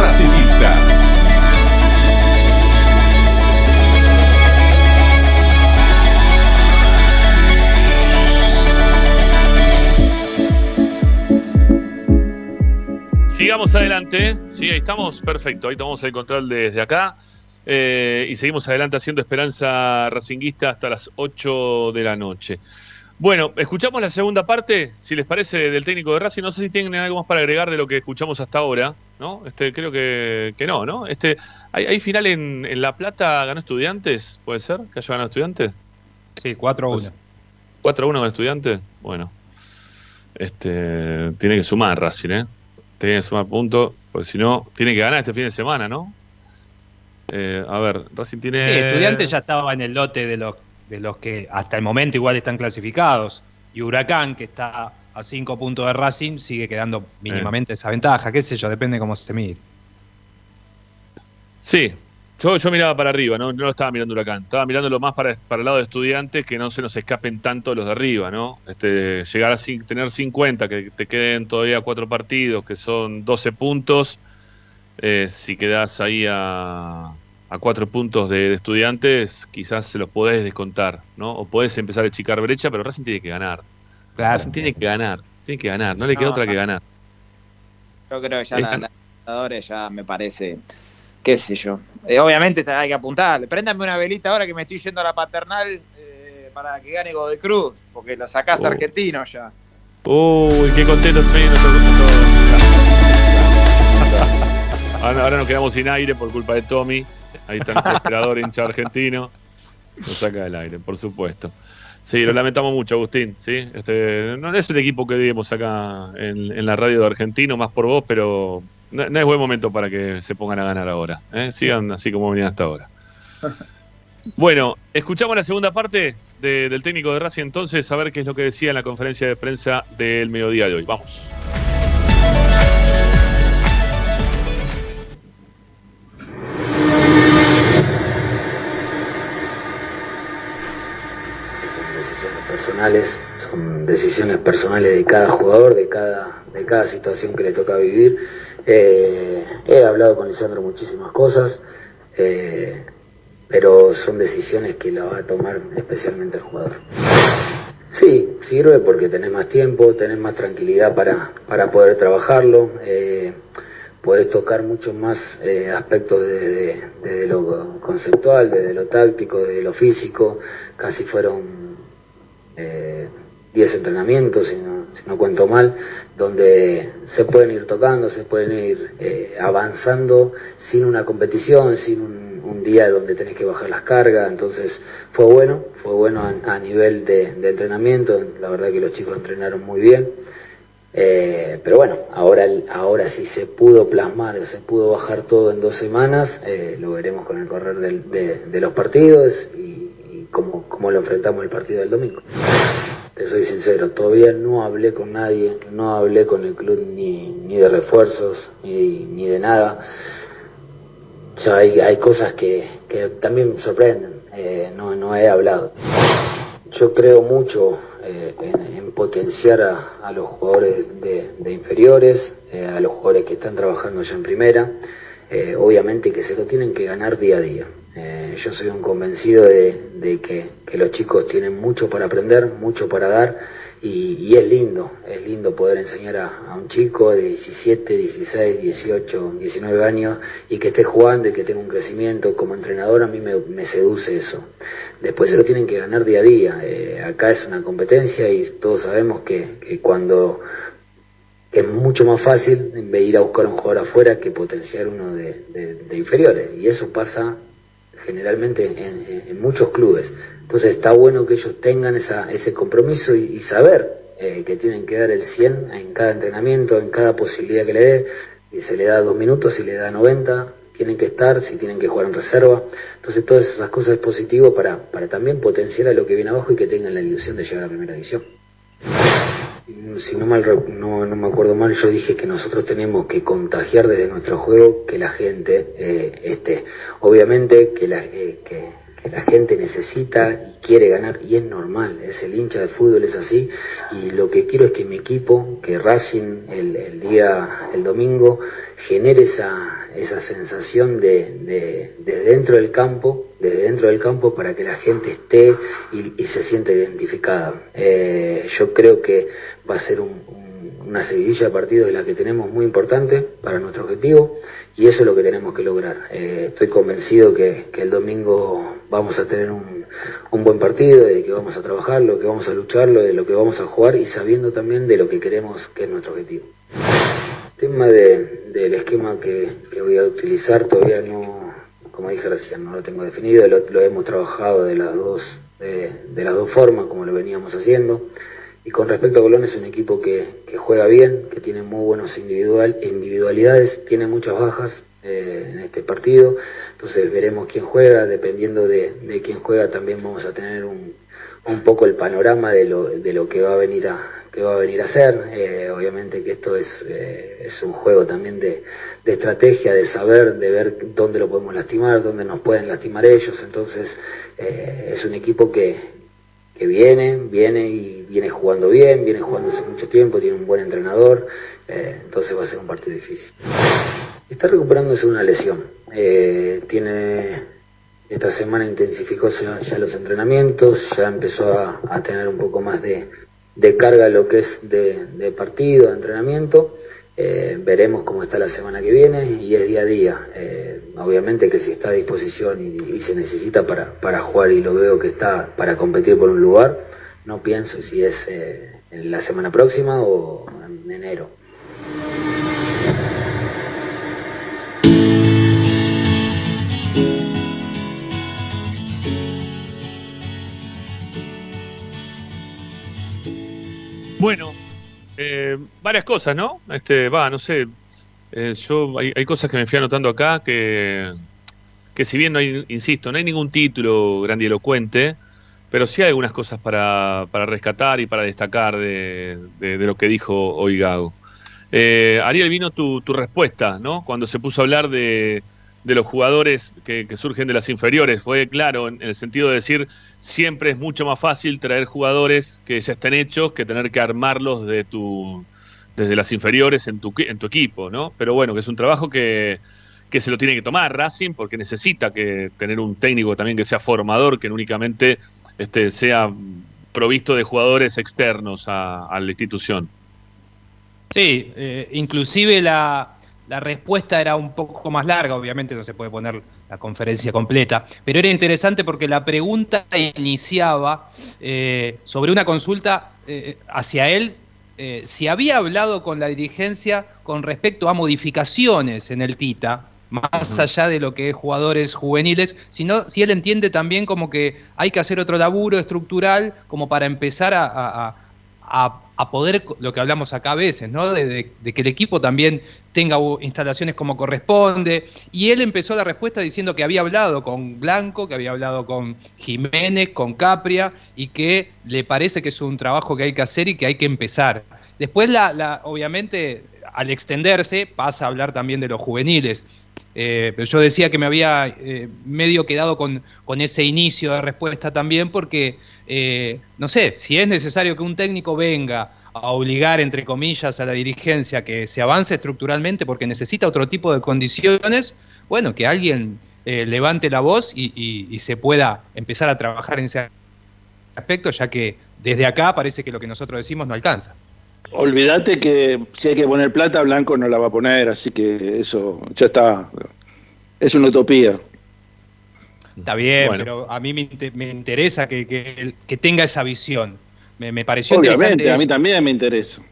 Racingista. Sigamos adelante. Sí, ahí estamos. Perfecto. Ahí tomamos el control desde acá. Eh, y seguimos adelante haciendo Esperanza Racinguista hasta las 8 de la noche. Bueno, escuchamos la segunda parte, si les parece, del técnico de Racing. No sé si tienen algo más para agregar de lo que escuchamos hasta ahora, ¿no? Este, creo que, que no, ¿no? Este, ¿hay, hay final en, en La Plata, ganó Estudiantes? ¿Puede ser que haya ganado Estudiantes? Sí, 4-1. 4-1 con Estudiantes. Bueno, este, tiene que sumar Racing, ¿eh? Tiene que sumar puntos, porque si no, tiene que ganar este fin de semana, ¿no? Eh, a ver, Racing tiene. Sí, Estudiantes ya estaba en el lote de los, los que hasta el momento igual están clasificados. Y Huracán, que está a 5 puntos de Racing, sigue quedando mínimamente esa ventaja. Qué sé yo, depende cómo se mide. Sí, Yo, yo miraba para arriba, ¿no? no estaba mirando Huracán. Estaba mirándolo más para, para el lado de estudiantes, que no se nos escapen tanto los de arriba, ¿no? Este, llegar a tener 50, que te queden todavía cuatro partidos, que son 12 puntos. eh, si quedás ahí a, a cuatro puntos de, de estudiantes, quizás se los podés descontar, ¿no? O podés empezar a achicar brecha, pero Racing tiene que ganar. Racing tiene que ganar, tiene que ganar, no le queda No, otra que ganar. Yo creo que ya la Libertadores ya me parece, qué sé yo. Eh, obviamente te- hay que apuntar. Préndame una velita ahora que me estoy yendo a la paternal eh, para que gane Godoy Cruz, porque lo sacás Oh. argentino ya. Uy, qué contento estoy Ahora, ahora nos quedamos sin aire por culpa de Tommy. Ahí está nuestro operador hincha argentino. Nos saca del aire, por supuesto. Sí, lo lamentamos mucho, Agustín. ¿sí? Este, no es el equipo que vimos acá en, la radio de Argentino, más por vos, pero no, es buen momento para que se pongan a ganar ahora. ¿eh? Sigan así como venían hasta ahora. Bueno, escuchamos la segunda parte de- del técnico de Racing entonces, a ver qué es lo que decía en la conferencia de prensa del mediodía de hoy. Vamos. Son decisiones personales de cada jugador, de cada, de cada situación que le toca vivir. Eh, he hablado con Lisandro muchísimas cosas, eh, pero son decisiones que la va a tomar especialmente el jugador. Sí, sirve porque tenés más tiempo, tenés más tranquilidad para, para poder trabajarlo, eh, podés tocar mucho más eh, aspectos desde desde lo conceptual, desde lo táctico, desde lo físico, casi fueron eh, 10 entrenamientos, si no, si no cuento mal, donde se pueden ir tocando, se pueden ir eh, avanzando sin una competición, sin un, día donde tenés que bajar las cargas, entonces fue bueno, fue bueno a, nivel de, entrenamiento, la verdad que los chicos entrenaron muy bien. Eh, pero bueno, ahora, ahora si se pudo plasmar, se pudo bajar todo en dos semanas, eh, lo veremos con el correr de, de los partidos y cómo, cómo lo enfrentamos el partido del domingo. Te soy sincero, todavía no hablé con nadie, no hablé con el club ni, ni de refuerzos, ni, ni de nada. Ya hay, hay cosas que, que también me sorprenden, eh, no, no he hablado. Yo creo mucho eh, en, en potenciar a, a los jugadores de, de inferiores, eh, a los jugadores que están trabajando ya en primera, eh, obviamente que se lo tienen que ganar día a día. Eh, yo soy un convencido de, que, los chicos tienen mucho para aprender, mucho para dar y, es lindo, es lindo poder enseñar a, un chico de 17, 16, 18, 19 años y que esté jugando y que tenga un crecimiento. Como entrenador a mí me, seduce eso. Después se lo tienen que ganar día a día. Eh, acá es una competencia y todos sabemos que cuando es mucho más fácil ir a buscar un jugador afuera que potenciar uno de, inferiores. Y eso pasa generalmente en, muchos clubes. Entonces está bueno que ellos tengan ese compromiso y, saber eh, que tienen que dar el 100 en cada entrenamiento, en cada posibilidad que le dé. Y se le da dos minutos, si le da 90, tienen que estar, si tienen que jugar en reserva. Entonces todas esas cosas es positivo para también potenciar a lo que viene abajo y que tengan la ilusión de llegar a la primera división. Si no, mal, no, no me acuerdo mal, yo dije que nosotros tenemos que contagiar desde nuestro juego que la gente eh, esté. Obviamente que la, eh, que la gente necesita y quiere ganar y es normal, es el hincha de fútbol, es así. Y lo que quiero es que mi equipo, que Racing el, día, el domingo, genere esa, esa sensación de, de, de dentro del campo, desde dentro del campo para que la gente esté y, se sienta identificada. Eh, yo creo que va a ser un- una seguidilla de partidos de la que tenemos muy importante para nuestro objetivo y eso es lo que tenemos que lograr. Eh, estoy convencido que, que el domingo vamos a tener un, un buen partido, de que vamos a trabajarlo, que vamos a lucharlo, de lo que vamos a jugar y sabiendo también de lo que queremos que es nuestro objetivo. El tema de- del esquema que, que voy a utilizar todavía no, como dije recién, no lo tengo definido, lo, hemos trabajado de las dos, de las dos formas como lo veníamos haciendo. Y con respecto a Colón es un equipo que, juega bien, que tiene muy buenos individual, individualidades, tiene muchas bajas eh, en este partido, entonces veremos quién juega, dependiendo de, quién juega también vamos a tener un, un poco el panorama de lo, de lo que va a venir a que va a venir a ser. Eh, obviamente que esto es, eh, es un juego también de, de estrategia, de saber, de ver dónde lo podemos lastimar, dónde nos pueden lastimar ellos. Entonces es un equipo que, que viene, viene y viene jugando bien, viene jugando hace mucho tiempo, tiene un buen entrenador, eh, entonces va a ser un partido difícil. Está recuperándose una lesión. Eh, tiene esta semana intensificó ya, los entrenamientos, ya empezó a, a tener un poco más de, de carga lo que es de, de partido, de entrenamiento. Eh, veremos cómo está la semana que viene y es día a día. Eh, obviamente que si está a disposición y, se necesita para, para jugar y lo veo que está para competir por un lugar, no pienso si es eh, en la semana próxima o en enero. Bueno, eh, varias cosas, ¿no? Este, va, no sé. eh, yo hay, hay cosas que me fui anotando acá que, que si bien no hay, insisto, no hay ningún título grandilocuente, pero sí hay algunas cosas para, para rescatar y para destacar de, de- lo que dijo hoy. Eh, Ariel, vino tu, tu respuesta, ¿no? Cuando se puso a hablar de, de los jugadores que, que surgen de las inferiores. Fue claro en, el sentido de decir, siempre es mucho más fácil traer jugadores que ya estén hechos que tener que armarlos de tu, desde las inferiores en tu, en tu equipo, ¿no? Pero bueno, que es un trabajo que, que se lo tiene que tomar Racing porque necesita que tener un técnico también que sea formador, que no únicamente este, sea provisto de jugadores externos a, a la institución. Sí, eh, inclusive la, la respuesta era un poco más larga, obviamente no se puede poner la conferencia completa, pero era interesante porque la pregunta iniciaba eh, sobre una consulta eh, hacia él, eh, si había hablado con la dirigencia con respecto a modificaciones en el Tita, más allá de lo que es jugadores juveniles, sino si él entiende también como que hay que hacer otro laburo estructural como para empezar a, a- a- a, poder, lo que hablamos acá a veces, ¿no? De, de- que el equipo también tenga instalaciones como corresponde. Y él empezó la respuesta diciendo que había hablado con Blanco, que había hablado con Jiménez, con Capria, y que le parece que es un trabajo que hay que hacer y que hay que empezar. Después, la, la- obviamente, al extenderse, pasa a hablar también de los juveniles. Eh, pero yo decía que me había eh, medio quedado con, ese inicio de respuesta también, porque, eh, no sé, si es necesario que un técnico venga a obligar, entre comillas, a la dirigencia que se avance estructuralmente porque necesita otro tipo de condiciones, bueno, que alguien eh, levante la voz y- y se pueda empezar a trabajar en ese aspecto, ya que desde acá parece que lo que nosotros decimos no alcanza. Olvídate que si hay que poner plata, Blanco no la va a poner, así que eso ya está. Es una utopía. Está bien, Bueno. pero a mí me, inte- me interesa que, que- que tenga esa visión. Me, me pareció Obviamente, interesante. a mí también me interesa.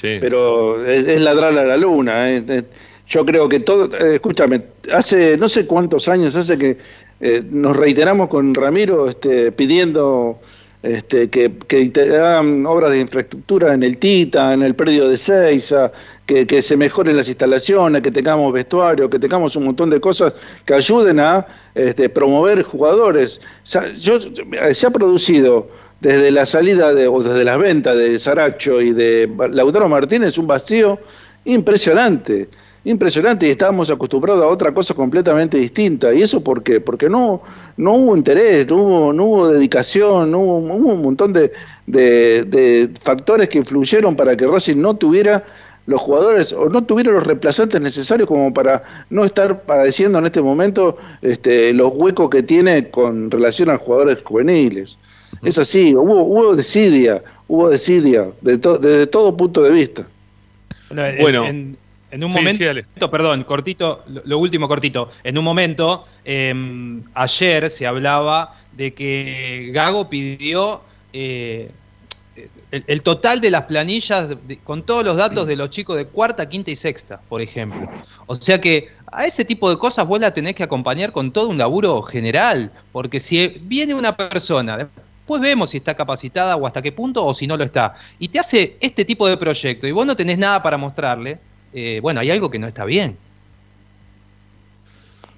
Pero es, es ladrar a la luna. es- es- yo creo que todo. eh, escúchame, hace no sé cuántos años hace que eh, nos reiteramos con Ramiro este, pidiendo este, que, que te obras de infraestructura en el Tita, en el predio de Seiza, que, que se mejoren las instalaciones, que tengamos vestuario, que tengamos un montón de cosas que ayuden a este, promover jugadores. Yo, se ha producido desde la salida de, o desde las ventas de Saracho y de Lautaro Martínez un vacío impresionante, impresionante y estábamos acostumbrados a otra cosa completamente distinta. ¿Y eso por qué? Porque no, no hubo interés, no hubo, no hubo dedicación, no hubo, hubo un montón de, de- de factores que influyeron para que Racing no tuviera los jugadores o no tuviera los reemplazantes necesarios como para no estar padeciendo en este momento este, los huecos que tiene con relación a jugadores juveniles. Es así, hubo, hubo desidia, hubo desidia de to- desde todo punto de vista. Bueno, en- Bueno. en, en un Sí, momento, sí, perdón, cortito, lo, último cortito. En un momento, eh, ayer se hablaba de que Gago pidió eh, el, el total de las planillas de- con todos los datos de los chicos de cuarta, quinta y sexta, por ejemplo. O sea que a ese tipo de cosas vos la tenés que acompañar con todo un laburo general, porque si viene una persona, después vemos si está capacitada o hasta qué punto o si no lo está, y te hace este tipo de proyecto y vos no tenés nada para mostrarle, eh, bueno, hay algo que no está bien.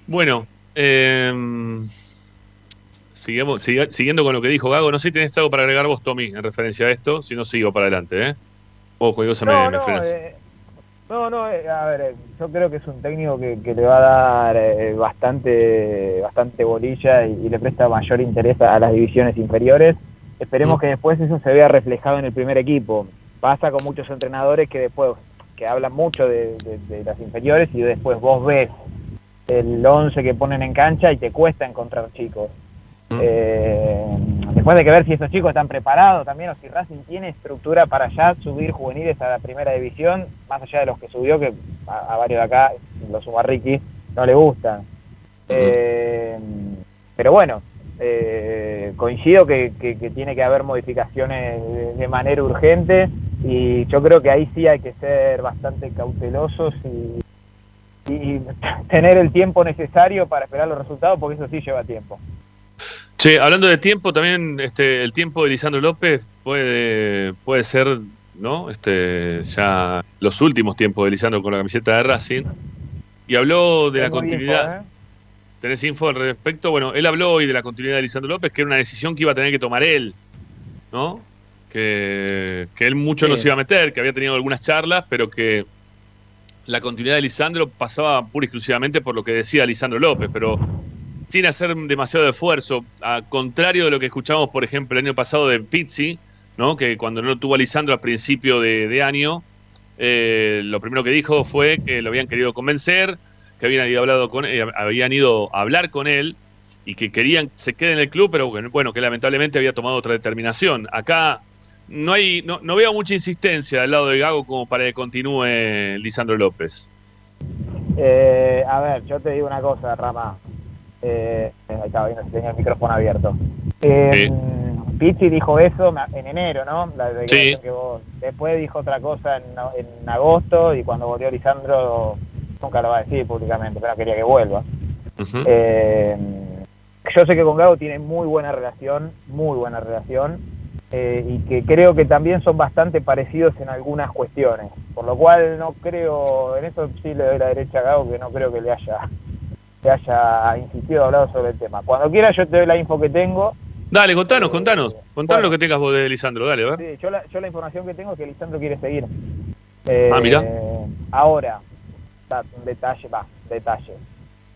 Bueno, eh, Sigamos, siga- siguiendo con lo que dijo Gago, no sé si tenés algo para agregar vos, Tommy, en referencia a esto, si no sigo para adelante, ¿eh? Vos, cualquier cosa me, No, me no, frenas. eh, no, no, eh, a ver, eh, yo creo que es un técnico que, que le va a dar eh, bastante bastante bolilla y, y le presta mayor interés a, a las divisiones inferiores. Esperemos Mm. que después eso se vea reflejado en el primer equipo. Pasa con muchos entrenadores que después, que hablan mucho de, de- de las inferiores y después vos ves el 11 que ponen en cancha y te cuesta encontrar chicos. Eh, después de que ver si esos chicos están preparados también o si Racing tiene estructura para ya subir juveniles a la primera división, más allá de los que subió, que a, a varios de acá, los suma Ricky, no le gustan. Eh, pero bueno, eh, coincido que, que- que tiene que haber modificaciones de, de manera urgente y yo creo que ahí sí hay que ser bastante cautelosos y, y tener el tiempo necesario para esperar los resultados porque eso sí lleva tiempo. Che, hablando de tiempo, también este, el tiempo de Lisandro López puede, puede ser, ¿no? Este, ya los últimos tiempos de Lisandro con la camiseta de Racing. Y habló de la continuidad. ¿eh? ¿Tenés info al respecto? Bueno, él habló hoy de la continuidad de Lisandro López, que era una decisión que iba a tener que tomar él, ¿no? Que, que él mucho no Sí. se iba a meter, que había tenido algunas charlas, pero que la continuidad de Lisandro pasaba pura y exclusivamente por lo que decía Lisandro López, pero sin hacer demasiado esfuerzo, a contrario de lo que escuchamos, por ejemplo, el año pasado de Pizzi, ¿no? que cuando no tuvo a Lisandro a principio de, de año, eh, lo primero que dijo fue que lo habían querido convencer, que habían ido, hablado con, eh, habían ido a hablar con él y que querían que se quede en el club, pero bueno, que lamentablemente había tomado otra determinación. Acá no hay, no, no veo mucha insistencia del lado de Gago como para que continúe Lisandro López. Eh, a ver, yo te digo una cosa, Rama. Eh, ahí estaba viendo si tenía el micrófono abierto. Eh, Pizzi dijo eso en enero, ¿no? La Sí. que vos- Después dijo otra cosa en, en agosto y cuando volvió Lisandro nunca lo va a decir públicamente, pero quería que vuelva. Eh, yo sé que con Gago tiene muy buena relación, muy buena relación, eh, y que creo que también son bastante parecidos en algunas cuestiones. Por lo cual no creo, en eso sí le doy la derecha a Gago, que no creo que le haya, le haya insistido hablado sobre el tema. Cuando quiera yo te doy la info que tengo. Dale, contanos, contanos. Contanos bueno. lo que tengas vos de Lisandro, dale, a ver. Sí, yo, la, yo la información que tengo es que Lisandro quiere seguir. Eh, Ah, mirá. Ahora, un detalle, va, detalle.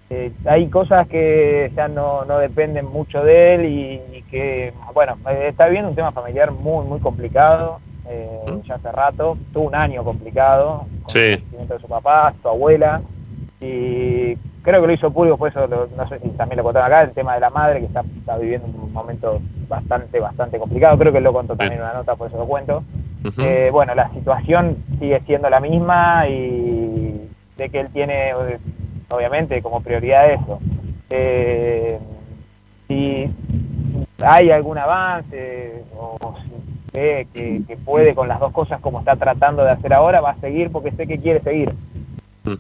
Eh, hay cosas que ya no, no dependen mucho de él y, y que, bueno, eh, está viviendo un tema familiar muy, muy complicado, eh, ya hace rato, tuvo un año complicado, Sí. el fallecimiento de su papá, su abuela, y creo que lo hizo público, por eso lo- no sé si también lo contaron acá, el tema de la madre, que está, está viviendo un momento bastante, bastante complicado, creo que lo contó también en una nota, por eso lo cuento. Eh, bueno, la situación sigue siendo la misma y sé que él tiene, obviamente, como prioridad eso. Eh, si hay algún avance o si ve que, que puede con las dos cosas como está tratando de hacer ahora, va a seguir porque sé que quiere seguir.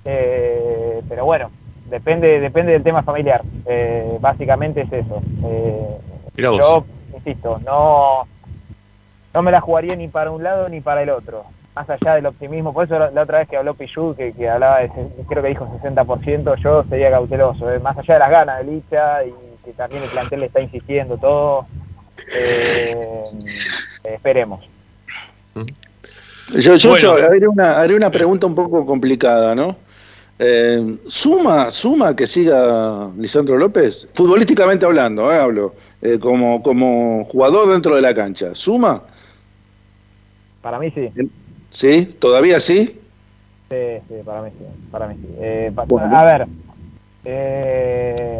Eh, pero bueno, depende depende del tema familiar. Eh, básicamente es eso. Eh, yo, insisto, no, no me la jugaría ni para un lado ni para el otro. Más allá del optimismo, por eso la, la otra vez que habló Pichu, que, que hablaba de, se- creo que dijo 60%, yo sería cauteloso. eh, Más allá de las ganas de Licha y que también el plantel le está insistiendo todo, eh, esperemos. Yo, yo, Bueno. yo haré, una, haré una pregunta un poco complicada, ¿no? Eh, ¿Suma suma que siga Lisandro López? Futbolísticamente hablando, eh, hablo. eh, como, como jugador dentro de la cancha. ¿Suma? Para mí sí. ¿Sí? ¿Todavía sí? Sí, sí, para mí sí, para mí sí. Eh, pa- Bueno. A ver, eh,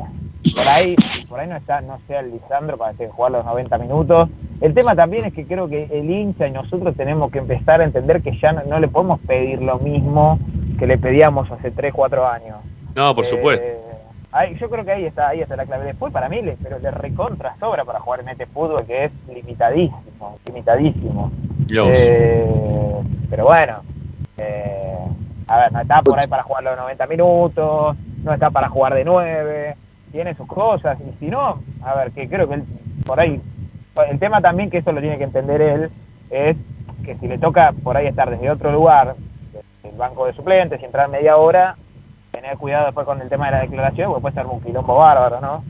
por ahí, por ahí no está, no sea el Lisandro para que jugar los 90 minutos. El tema también es que creo que el hincha y nosotros tenemos que empezar a entender que ya no, no le podemos pedir lo mismo que le pedíamos hace 3, 4 años. No, por Eh, supuesto. ahí- yo creo que ahí está, ahí está la clave. Después para mí, le, pero le recontra sobra para jugar en este fútbol que es limitadísimo, limitadísimo. Eh, pero bueno, eh, a ver, no está por ahí para jugar los 90 minutos, no está para jugar de 9, tiene sus cosas, y si no, a ver, que creo que él, por ahí, el tema también que eso lo tiene que entender él, es que si le toca por ahí estar desde otro lugar, el banco de suplentes y entrar media hora, tener cuidado después con el tema de la declaración, porque puede ser un quilombo bárbaro, ¿no?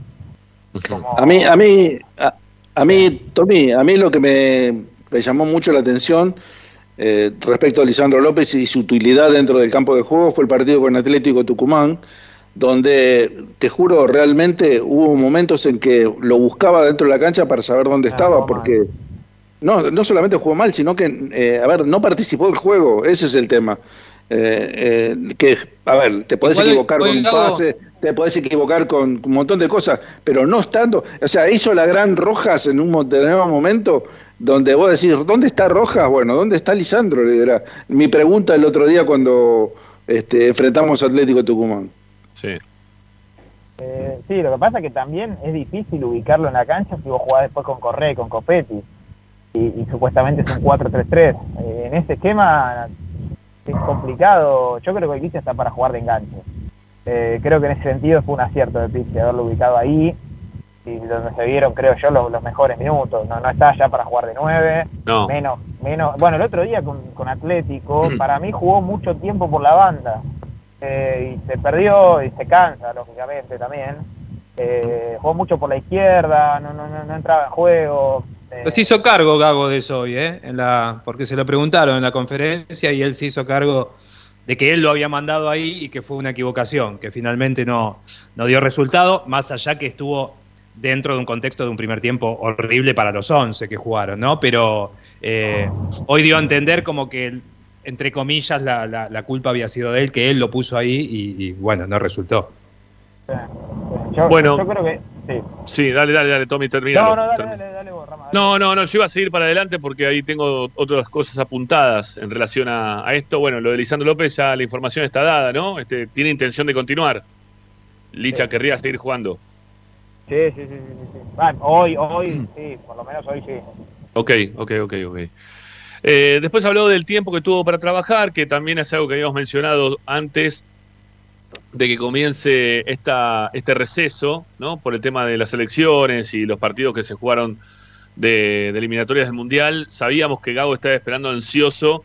A mí, a mí, a, a mí, Tommy, a mí lo que me, me llamó mucho la atención eh, respecto a Lisandro López y su utilidad dentro del campo de juego fue el partido con Atlético Tucumán, donde te juro realmente hubo momentos en que lo buscaba dentro de la cancha para saber dónde estaba, porque no, no solamente jugó mal, sino que, eh, a ver, no participó del juego, ese es el tema. Eh, eh, que, a ver, te podés equivocar con un pase, te podés equivocar con un montón de cosas, pero no estando, o sea, hizo la gran Rojas en un determinado momento donde vos decís, ¿dónde está Rojas? Bueno, ¿dónde está Lisandro? Le dirá. Mi pregunta el otro día cuando este, enfrentamos a Atlético Tucumán. Sí. Eh, sí, lo que pasa es que también es difícil ubicarlo en la cancha si vos jugás después con Correa y con Copetti. Y, y supuestamente es un 4-3-3. Eh, en ese esquema es complicado. Yo creo que Ibiza está para jugar de enganche. Eh, creo que en ese sentido fue un acierto de Pizzi haberlo ubicado ahí y donde se vieron, creo yo, los, los mejores minutos. No, no está ya para jugar de 9. No. Menos, menos. Bueno, el otro día con, con Atlético, para mí jugó mucho tiempo por la banda. Eh, y se perdió y se cansa, lógicamente, también. Eh, jugó mucho por la izquierda, no, no, no, no entraba en juego. Eh, Pues se hizo cargo Gago de eso hoy, ¿eh? En la, porque se lo preguntaron en la conferencia y él se hizo cargo de que él lo había mandado ahí y que fue una equivocación, que finalmente no, no dio resultado, más allá que estuvo dentro de un contexto de un primer tiempo horrible para los 11 que jugaron, ¿no? Pero eh, hoy dio a entender como que, entre comillas, la, la- la culpa había sido de él, que él lo puso ahí y, y, bueno, no resultó. yo, Bueno. yo creo que. Sí. Sí, dale, dale, dale, Tommy, termina. No, no, dale, dale, dale vos, Rama. No, no, no, yo iba a seguir para adelante porque ahí tengo otras cosas apuntadas en relación a, a esto. Bueno, lo de Lisandro López ya la información está dada, ¿no? Este, tiene intención de continuar. Licha Sí. querría seguir jugando. Sí, sí, sí, sí. Ah, hoy, hoy, sí, por lo menos hoy sí. Ok, ok, ok, ok. Eh, después habló del tiempo que tuvo para trabajar, que también es algo que habíamos mencionado antes de que comience esta, este receso, ¿no? Por el tema de las elecciones y los partidos que se jugaron de, de eliminatorias del Mundial. Sabíamos que Gago estaba esperando ansioso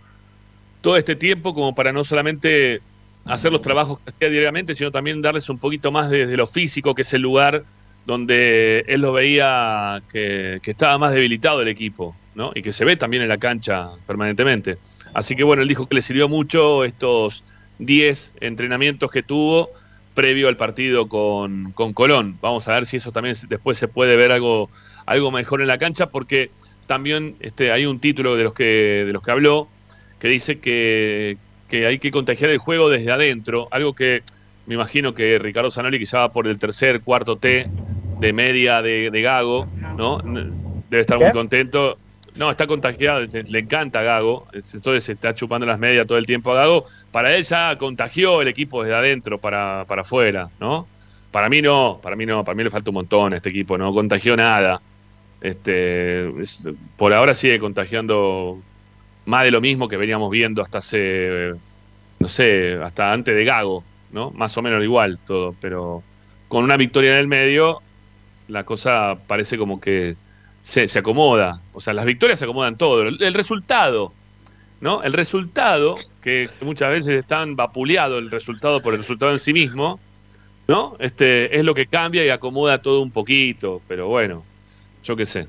todo este tiempo como para no solamente hacer los trabajos que hacía diariamente, sino también darles un poquito más de, de lo físico, que es el lugar donde él lo veía que, estaba más debilitado el equipo, ¿no? Y que se ve también en la cancha permanentemente. Así que bueno, él dijo que le sirvió mucho estos 10 entrenamientos que tuvo previo al partido con, con Colón. Vamos a ver si eso también después se puede ver algo, algo mejor en la cancha, porque también este, hay un título de los que, de los que habló que dice que, que hay que contagiar el juego desde adentro, algo que me imagino que Ricardo Zanoli, que va por el tercer, cuarto T de media de, de Gago, ¿no? Debe estar muy contento. No, está contagiado, le, le encanta a Gago, entonces se está chupando las medias todo el tiempo a Gago. Para él ya contagió el equipo desde adentro para, para afuera, ¿no? Para mí no, para mí no, para mí le falta un montón a este equipo, no contagió nada. Este, es- por ahora sigue contagiando más de lo mismo que veníamos viendo hasta hace, no sé, hasta antes de Gago, ¿no? Más o menos igual todo, pero con una victoria en el medio, la cosa parece como que se, se acomoda. O sea, las victorias se acomodan todo. El, resultado, ¿no? El resultado, que muchas veces están vapuleado el resultado por el resultado en sí mismo, ¿no? Este, es lo que cambia y acomoda todo un poquito, pero bueno, yo qué sé.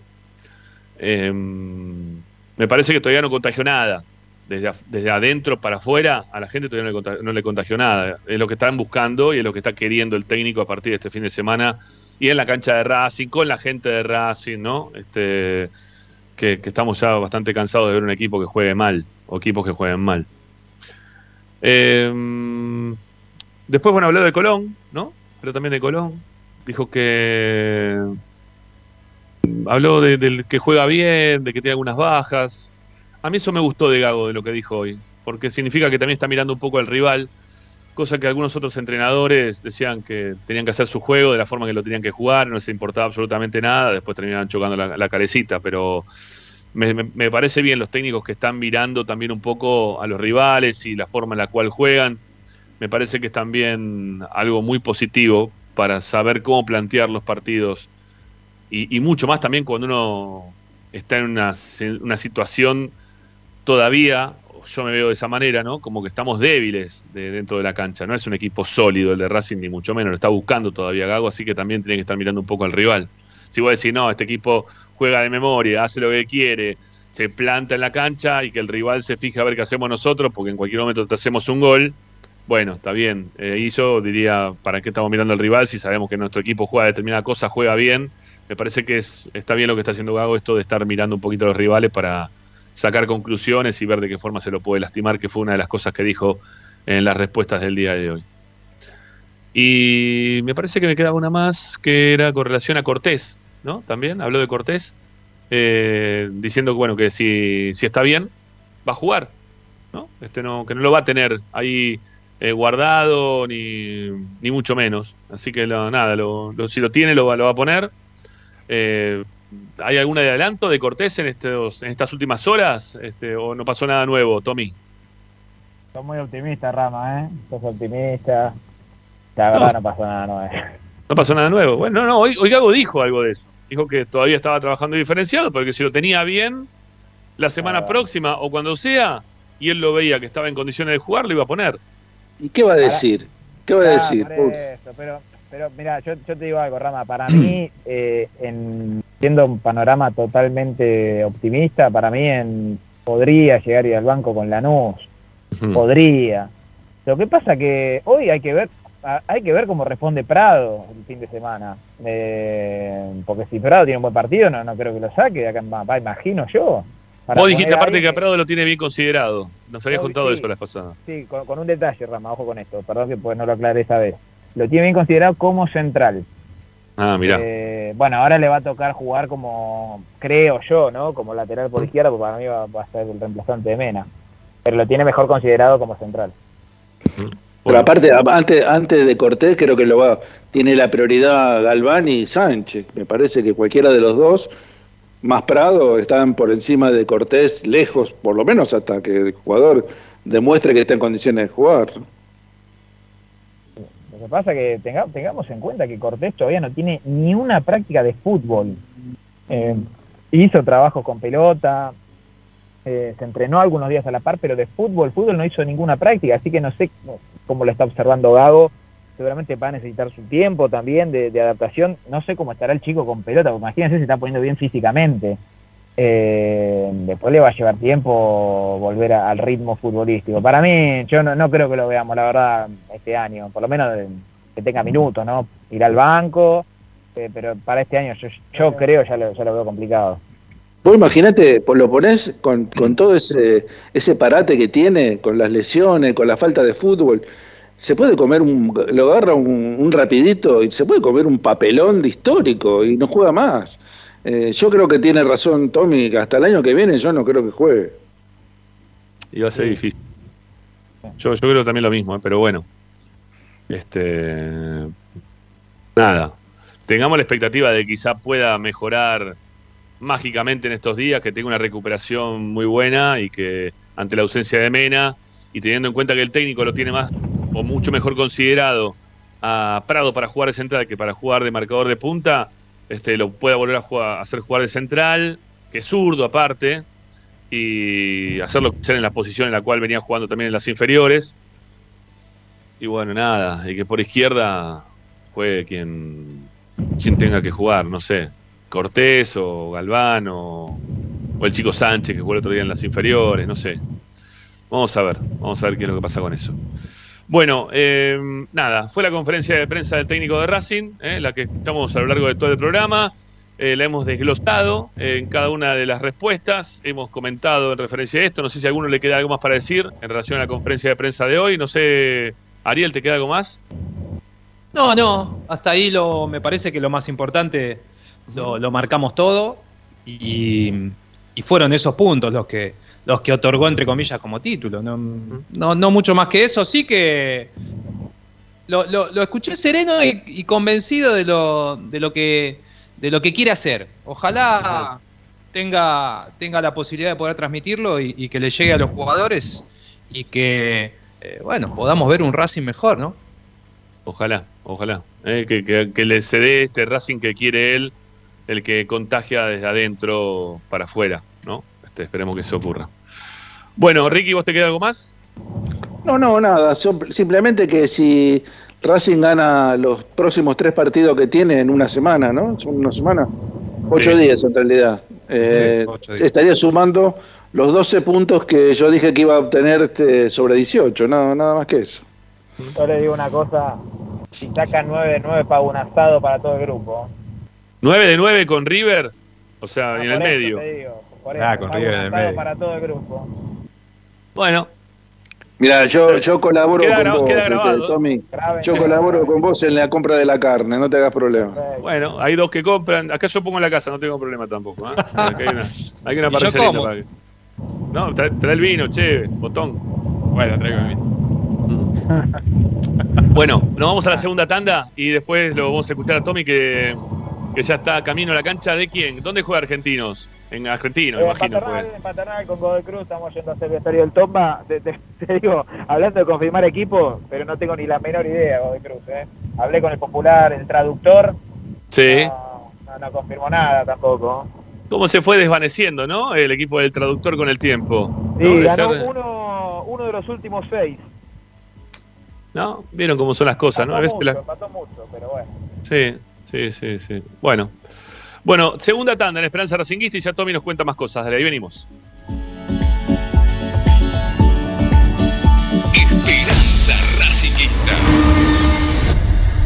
Em, me parece que todavía no contagió nada. Desde, desde adentro para afuera, a la gente todavía no le, conta- no le contagió nada. Es lo que están buscando y es lo que está queriendo el técnico a partir de este fin de semana y en la cancha de Racing, con la gente de Racing, ¿no? Este, que, estamos ya bastante cansados de ver un equipo que juegue mal, o equipos que jueguen mal. Em, después, bueno, habló de Colón, ¿no? Pero también de Colón. Dijo que habló de- del que juega bien, de que tiene algunas bajas. A mí eso me gustó de Gago, de lo que dijo hoy, porque significa que también está mirando un poco al rival, cosa que algunos otros entrenadores decían que tenían que hacer su juego de la forma que lo tenían que jugar, no les importaba absolutamente nada, después terminaban chocando la, la carecita, pero me, parece bien los técnicos que están mirando también un poco a los rivales y la forma en la cual juegan, me parece que es también algo muy positivo para saber cómo plantear los partidos y, mucho más también cuando uno está en una situación todavía, yo me veo de esa manera, ¿no? Como que estamos débiles de, dentro de la cancha. No es un equipo sólido el de Racing, ni mucho menos. Lo está buscando todavía Gago, así que también tiene que estar mirando un poco al rival. Si vos decís, no, este equipo juega de memoria, hace lo que quiere, se planta en la cancha y que el rival se fije a ver qué hacemos nosotros, porque en cualquier momento te hacemos un gol, bueno, está bien. Eh, y yo diría, ¿para qué estamos mirando al rival si sabemos que nuestro equipo juega determinada cosa, juega bien? Me parece que es, está bien lo que está haciendo Gago, esto de estar mirando un poquito a los rivales para sacar conclusiones y ver de qué forma se lo puede lastimar, que fue una de las cosas que dijo en las respuestas del día de hoy. Y me parece que me queda una más que era con relación a Cortés, ¿no? También habló de Cortés, eh, diciendo bueno, que si, si está bien, va a jugar, ¿no? Este no, que no lo va a tener ahí eh, guardado, ni, ni mucho menos. Así que nada, si lo tiene, lo va a poner. Eh, ¿Hay algún adelanto de Cortés en, estos, en estas últimas horas? Este, ¿O no pasó nada nuevo, Tommy? Sos muy optimista, Rama, ¿eh? Sos optimista. La verdad no, pasó nada nuevo. No pasó nada nuevo. Bueno, no, no, hoy, hoy Gago dijo algo de eso. Dijo que todavía estaba trabajando diferenciado, pero que si lo tenía bien, la semana próxima o cuando sea, y él lo veía que estaba en condiciones de jugar, lo iba a poner. ¿Y qué va a decir? ¿Qué va a Claro, decir? eso, pero, pero mira, yo, yo te digo algo, Rama. Para mí, eh, en, siendo un panorama totalmente optimista, para mí en, podría llegar y al banco con Lanús. Podría. Lo que pasa que hoy hay que ver hay que ver cómo responde Prado el fin de semana. Eh, porque si Prado tiene un buen partido, no, no creo que lo saque. Acá, imagino yo. Vos dijiste aparte que a Prado lo tiene bien considerado. Nos habías contado sí. eso la vez pasada. Sí, con, con un detalle, Rama, ojo con esto. Perdón que pues no lo aclaré esa vez. Lo tiene bien considerado como central. Ah, mirá. Eh, bueno, ahora le va a tocar jugar como, creo yo, ¿no? Como lateral por izquierda, porque para mí va, va a ser el reemplazante de Mena. Pero lo tiene mejor considerado como central. Pero aparte, antes, antes de Cortés, creo que lo va, tiene la prioridad Galván y Sánchez. Me parece que cualquiera de los dos, más Prado, están por encima de Cortés, lejos, por lo menos hasta que el jugador demuestre que está en condiciones de jugar. Lo que pasa que tenga- tengamos en cuenta que Cortés todavía no tiene ni una práctica de fútbol. Eh, hizo trabajos con pelota, eh, se entrenó algunos días a la par, pero de fútbol, fútbol no hizo ninguna práctica, así que no sé cómo lo está observando Gago. Seguramente va a necesitar su tiempo también de, de adaptación. No sé cómo estará el chico con pelota, porque imagínense se está poniendo bien físicamente. Eh, después le va a llevar tiempo volver a- al ritmo futbolístico. Para mí, yo no, no creo que lo veamos, la verdad, este año. Por lo menos que tenga minutos, ¿no? Ir al banco, eh, pero para este año yo, yo creo, ya lo, ya lo veo complicado. Vos imaginate, lo pones con, con todo ese, ese parate que tiene, con las lesiones, con la falta de fútbol. Se puede comer, un, lo agarra un, un rapidito y se puede comer un papelón de histórico y no juega más. Eh, yo creo que tiene razón Tommy, que hasta el año que viene yo no creo que juegue. Iba a ser difícil. Yo, yo creo también lo mismo, ¿eh? pero bueno. Este. Nada. Tengamos la expectativa de que quizá pueda mejorar mágicamente en estos días, que tenga una recuperación muy buena y que ante la ausencia de Mena y teniendo en cuenta que el técnico lo tiene más o mucho mejor considerado a Prado para jugar de central que para jugar de marcador de punta, este, lo pueda volver a, hacer jugar de central, que es zurdo aparte, y hacerlo ser en la posición en la cual venía jugando también en las inferiores. Y bueno, nada, y que por izquierda juegue quien, quien tenga que jugar, no sé, Cortés o Galván o, o el chico Sánchez que jugó el otro día en las inferiores, no sé. Vamos a ver, vamos a ver qué es lo que pasa con eso. Bueno, eh, nada, fue la conferencia de prensa del técnico de Racing, eh, la que estamos a lo largo de todo el programa. Eh, la hemos desglosado en cada una de las respuestas. Hemos comentado en referencia a esto. No sé si a alguno le queda algo más para decir en relación a la conferencia de prensa de hoy. No sé, Ariel, ¿te queda algo más? No, no, hasta ahí lo, me parece que lo más importante lo, lo marcamos todo y, y fueron esos puntos los que, los que otorgó entre comillas como título. No, no, no mucho más que eso, sí que lo, lo- lo escuché sereno y, y convencido de lo, de lo que de lo que quiere hacer. Ojalá tenga, tenga la posibilidad de poder transmitirlo y, y que le llegue a los jugadores y que eh, bueno, podamos ver un Racing mejor, ¿no? Ojalá, ojalá. eh, que, que- que le se dé este Racing que quiere él, el que contagia desde adentro para afuera, ¿no? Este, esperemos que eso ocurra. Bueno, Ricky, ¿vos te queda algo más? No, no, nada. Sim- Simplemente que si Racing gana los próximos tres partidos que tiene en una semana, ¿no? Son una semana. Ocho Sí. días en realidad. Eh, Sí, ocho días. estaría sumando los 12 puntos que yo dije que iba a obtener este, sobre 18, nada, nada más que eso. Yo le digo una cosa, si sacan 9 de 9 pago un asado para todo el grupo. 9 de 9 con River, o sea, en el medio. te digo, por Ah, con pago River un en el asado medio. para todo el grupo. Bueno, Mira, yo, yo colaboro Queda con vos, este. Tommy. Yo colaboro con vos en la compra de la carne, no te hagas problema. bueno, hay dos que compran. Acá yo pongo en la casa, no tengo problema tampoco. ¿ah? Acá hay una, hay una ¿Y yo parrilla linda cómo? para que- No, trae, trae el vino, che, botón. Bueno, traigo el vino. Bueno, nos vamos a la segunda tanda y después lo vamos a escuchar a Tommy que, que ya está camino a la cancha de quién. ¿Dónde juega Argentinos? En Argentino, Eh, imagino. Paternal, juega. Paternal con Godoy Cruz, estamos yendo a hacer el vestuario del Tomba. Te, te- te digo, hablando de confirmar equipo, pero no tengo ni la menor idea, Godoy Cruz. ¿eh? Hablé con el popular, el traductor, Sí. no, no, no confirmó nada tampoco. ¿Cómo se fue desvaneciendo, no? El equipo del traductor con el tiempo. Sí, ganó ser- uno, uno de los últimos seis. ¿no? Vieron cómo son las cosas, ¿no? A veces mucho, la- empató mucho, pero bueno. Sí, sí, sí, sí. Bueno. Bueno, segunda tanda en Esperanza Racinguista y ya Tommy nos cuenta más cosas. Dale, ahí venimos. Esperanza Racingista.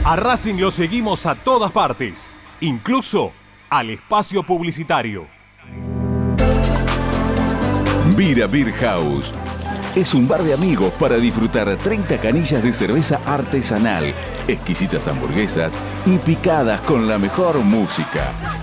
A Racing lo seguimos a todas partes, incluso al espacio publicitario. Vira Beer House. Es un bar de amigos para disfrutar 30 canillas de cerveza artesanal, exquisitas hamburguesas y picadas con la mejor música.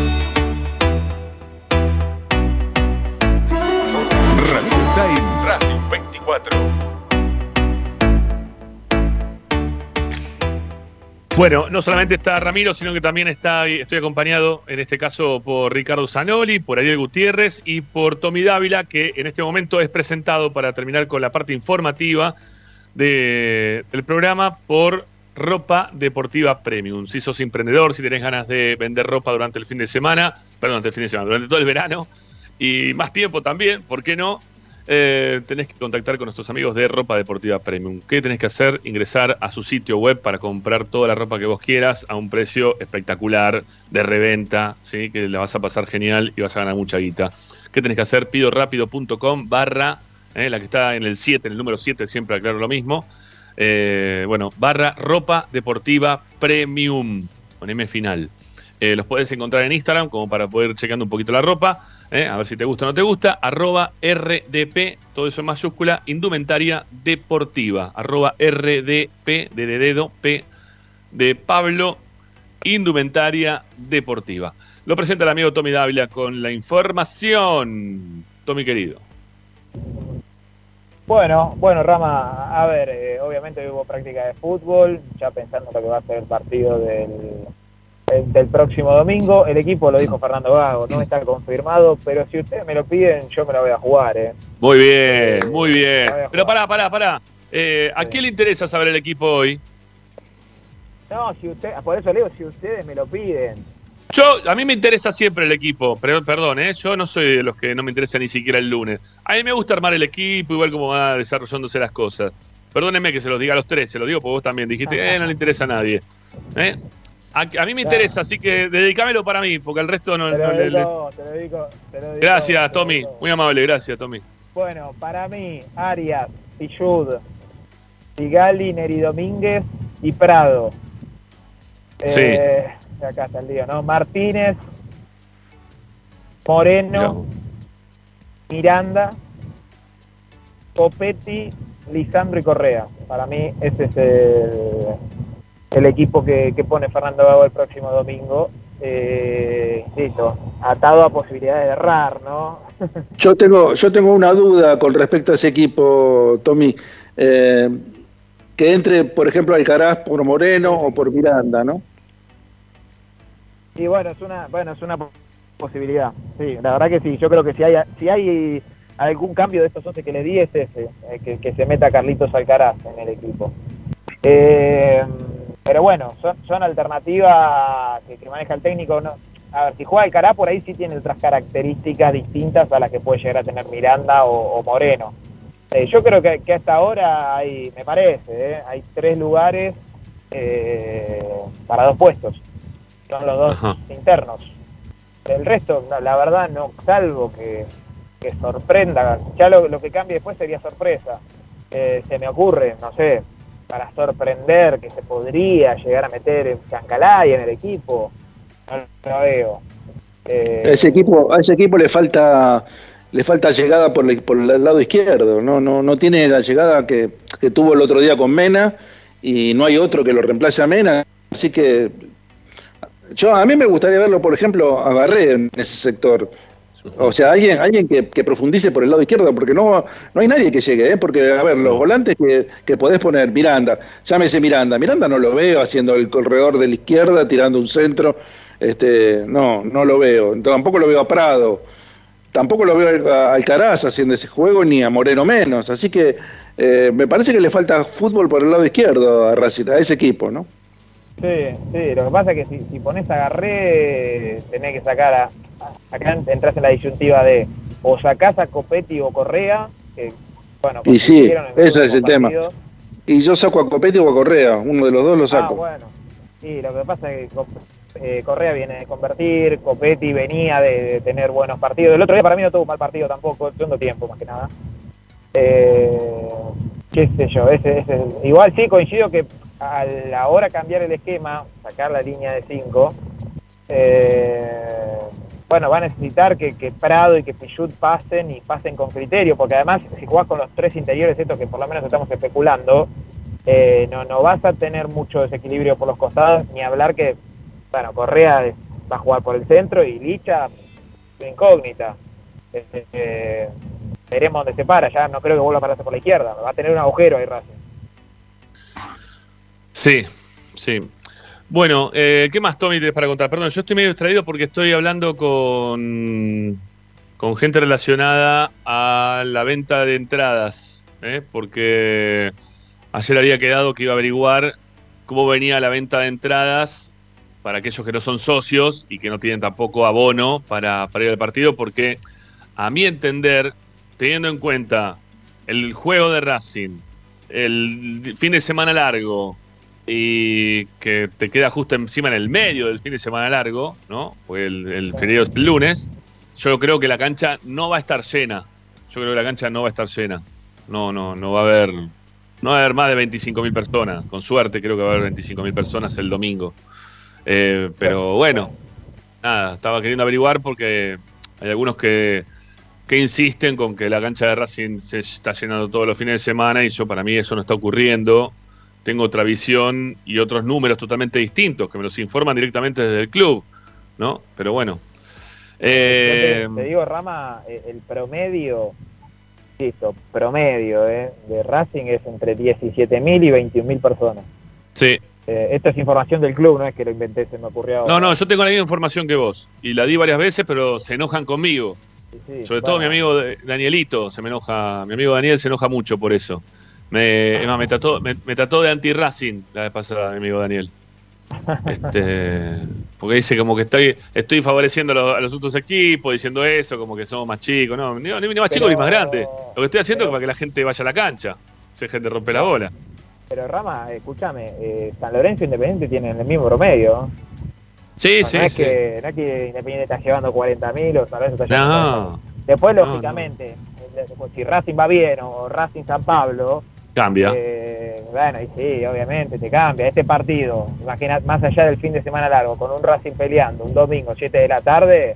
Bueno, no solamente está Ramiro, sino que también está, estoy acompañado en este caso por Ricardo Zanoli, por Ariel Gutiérrez y por Tommy Dávila, que en este momento es presentado para terminar con la parte informativa de- del programa por Ropa Deportiva Premium. Si sos emprendedor, si tenés ganas de vender ropa durante el fin de semana, perdón, durante el fin de semana, durante todo el verano y más tiempo también, ¿por qué no? Eh, tenés que contactar con nuestros amigos de Ropa Deportiva Premium. ¿Qué tenés que hacer? Ingresar a su sitio web para comprar toda la ropa que vos quieras a un precio espectacular de reventa, ¿sí? que la vas a pasar genial y vas a ganar mucha guita. ¿Qué tenés que hacer? Pidorapido.com barra, eh, la que está en el 7, en el número 7, siempre aclaro lo mismo. Eh, bueno, barra Ropa Deportiva Premium, con M final. Eh, los podés encontrar en Instagram como para poder checando un poquito la ropa, eh, a ver si te gusta o no te gusta. Arroba RDP, todo eso en mayúscula, indumentaria deportiva. Arroba RDP de dedo, P de Pablo, indumentaria deportiva. Lo presenta el amigo Tommy Dávila con la información. Tommy querido. Bueno, bueno, Rama, a ver, eh, obviamente hubo práctica de fútbol, ya pensando en lo que va a ser el partido del, del, del próximo domingo. El equipo, lo dijo Fernando Gago, no está confirmado, pero si ustedes me lo piden, yo me lo voy a jugar, ¿eh? Muy bien, muy bien. Pero pará, pará, pará. Eh, ¿A quién le interesa saber el equipo hoy? No, si usted, por eso le digo, si ustedes me lo piden. Yo, a mí me interesa siempre el equipo, pero, perdón, ¿eh? yo no soy de los que no me interesa ni siquiera el lunes. A mí me gusta armar el equipo, igual como va desarrollándose las cosas. Perdónenme que se los diga a los tres, se los digo porque vos también dijiste, eh, no le interesa a nadie. ¿Eh? A, a mí me interesa, así que dedícamelo para mí, porque al resto no... Te lo no le- te lo dedico, te lo dedico. Gracias, Tommy, muy amable, gracias, Tommy. Bueno, para mí, Arias, Pichud, Sigali, Neri Domínguez y Prado. Eh, acá está el lío, ¿no? Martínez, Moreno, Miranda, Copetti, Lisandro y Correa. Para mí ese es el, el equipo que, que pone Fernando Gago el próximo domingo. Eh, listo, atado a posibilidades de errar, ¿no? Yo tengo, yo tengo una duda con respecto a ese equipo, Tommy. Eh, que entre, por ejemplo, Alcaraz por Moreno o por Miranda, ¿no? Y bueno, es una, bueno, es una posibilidad. Sí, la verdad que sí. Yo creo que si hay, si hay algún cambio de estos 11 que le di es ese, eh, que, que se meta Carlitos Alcaraz en el equipo. Eh, pero bueno, son, son alternativas que, que maneja el técnico. ¿no? A ver, si juega Alcaraz por ahí sí tiene otras características distintas a las que puede llegar a tener Miranda o, o Moreno. Eh, yo creo que, que hasta ahora hay, me parece, eh, hay tres lugares eh, para dos puestos. Son los dos Ajá. internos. El resto, no, la verdad, no, salvo que, que sorprenda. Ya lo, lo que cambie después sería sorpresa. Eh, se me ocurre, no sé, para sorprender que se podría llegar a meter en Chancalay en el equipo. no lo veo. Eh, ese equipo, a ese equipo le falta le falta llegada por, el- lado izquierdo, no, no, no tiene la llegada que, que tuvo el otro día con Mena y no hay otro que lo reemplace a Mena, así que yo a mí me gustaría verlo, por ejemplo, a Garré en ese sector. O sea, alguien, alguien que, que profundice por el lado izquierdo, porque no, no hay nadie que llegue, ¿eh? porque, a ver, los volantes que, que podés poner, Miranda, llámese Miranda, Miranda no lo veo haciendo el corredor de la izquierda, tirando un centro, este, no, no lo veo, tampoco lo veo a Prado, tampoco lo veo a Alcaraz haciendo ese juego, ni a Moreno menos, así que eh, me parece que le falta fútbol por el lado izquierdo a, a ese equipo, ¿no? Sí, sí, lo que pasa es que si, si pones a Garré, tenés que sacar a. Acá entras en la disyuntiva de o sacás a Copetti o Correa, que, bueno, Y sí, ese es el tema. Y yo saco a Copetti o a Correa, uno de los dos lo Ah, saco. bueno. Sí, lo que pasa es que eh, Correa viene de convertir, Copetti venía de, de tener buenos partidos. El otro día para mí no tuvo un mal partido tampoco, el segundo tiempo más que nada. Eh, qué sé yo, ese, ese- igual sí coincido que a la hora cambiar el esquema, sacar la línea de 5, bueno, va a necesitar que, que Prado y que Pichut pasen y pasen con criterio, porque además si jugás con los tres interiores, estos que por lo menos estamos especulando, eh, no, no vas a tener mucho desequilibrio por los costados, ni hablar que, bueno, Correa va a jugar por el centro y Licha, incógnita. Eh, veremos dónde se para, ya no creo que vuelva a pararse por la izquierda, va a tener un agujero ahí Racing. Sí, sí. Bueno, eh, ¿qué más, Tommy, tenés para contar? Perdón, yo estoy medio distraído porque estoy hablando con, con gente relacionada a la venta de entradas, ¿eh? porque ayer había quedado que iba a averiguar cómo venía la venta de entradas para aquellos que no son socios y que no tienen tampoco abono para, para ir al partido, porque a mi entender, teniendo en cuenta el juego de Racing, el fin de semana largo y que te queda justo encima en el medio del fin de semana largo, ¿no? Porque el, el feriado es el lunes, yo creo que la cancha no va a estar llena. Yo creo que la cancha no va a estar llena. No, no, no va a haber, no va a haber más de 25.000 personas. Con suerte creo que va a haber 25.000 personas el domingo. Eh, pero bueno, nada, estaba queriendo averiguar porque hay algunos que, que insisten con que la cancha de Racing se está llenando todos los fines de semana y yo para mí eso no está ocurriendo. Tengo otra visión y otros números totalmente distintos que me los informan directamente desde el club, ¿no? Pero bueno. Eh, te, te digo, Rama, eh, el promedio, listo, promedio eh, de Racing es entre 17.000 y 21.000 personas. sí. Eh, esto es información del club, no es que lo inventé, se me ocurrió ahora. No, no, yo tengo la misma información que vos y la di varias veces, pero se enojan conmigo. Sí, Sobre todo mi amigo Danielito se me enoja, mi amigo Daniel se enoja mucho por eso. Me, más, me trató, me, me trató de anti-Racing la vez pasada, mi amigo Daniel. Este, porque dice como que estoy, estoy favoreciendo a los, otros equipos, diciendo eso, como que somos más chicos. No, ni, ni más chicos ni más grandes. Lo que estoy haciendo es para que la gente vaya a la cancha. Se dejen de romper la bola. Pero Rama, escúchame, eh, San Lorenzo e Independiente tienen el mismo promedio. Sí, no, sí, no es sí. que, no es que Independiente está llevando 40.000 o San Lorenzo está llevando No, 40.000. Después, lógicamente, si Racing va bien o Racing San Pablo, cambia. eh, bueno, y sí, obviamente te cambia. Este partido, imagina, más allá del fin de semana largo, con un Racing peleando un domingo 7 de la tarde,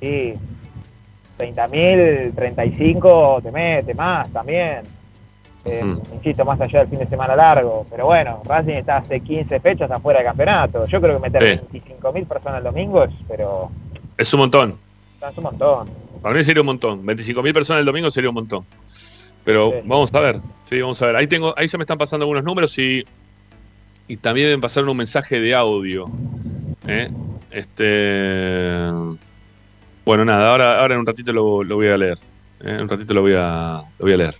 y 30.000, 35 te mete más también. Eh. Insisto, más allá del fin de semana largo. Pero bueno, Racing está hace 15 fechas afuera del campeonato. Yo creo que meter Sí. 25.000 personas el domingo es, pero Es un montón. es un montón. Para mí sería un montón. 25.000 personas el domingo sería un montón. Pero Sí. vamos a ver. Sí, vamos a ver. Ahí tengo, ahí ya me están pasando algunos números y, y también me pasaron un mensaje de audio. ¿eh? Este. Bueno, nada, ahora, ahora en un ratito lo, lo voy a leer. ¿eh? En un ratito lo voy a, lo voy a leer.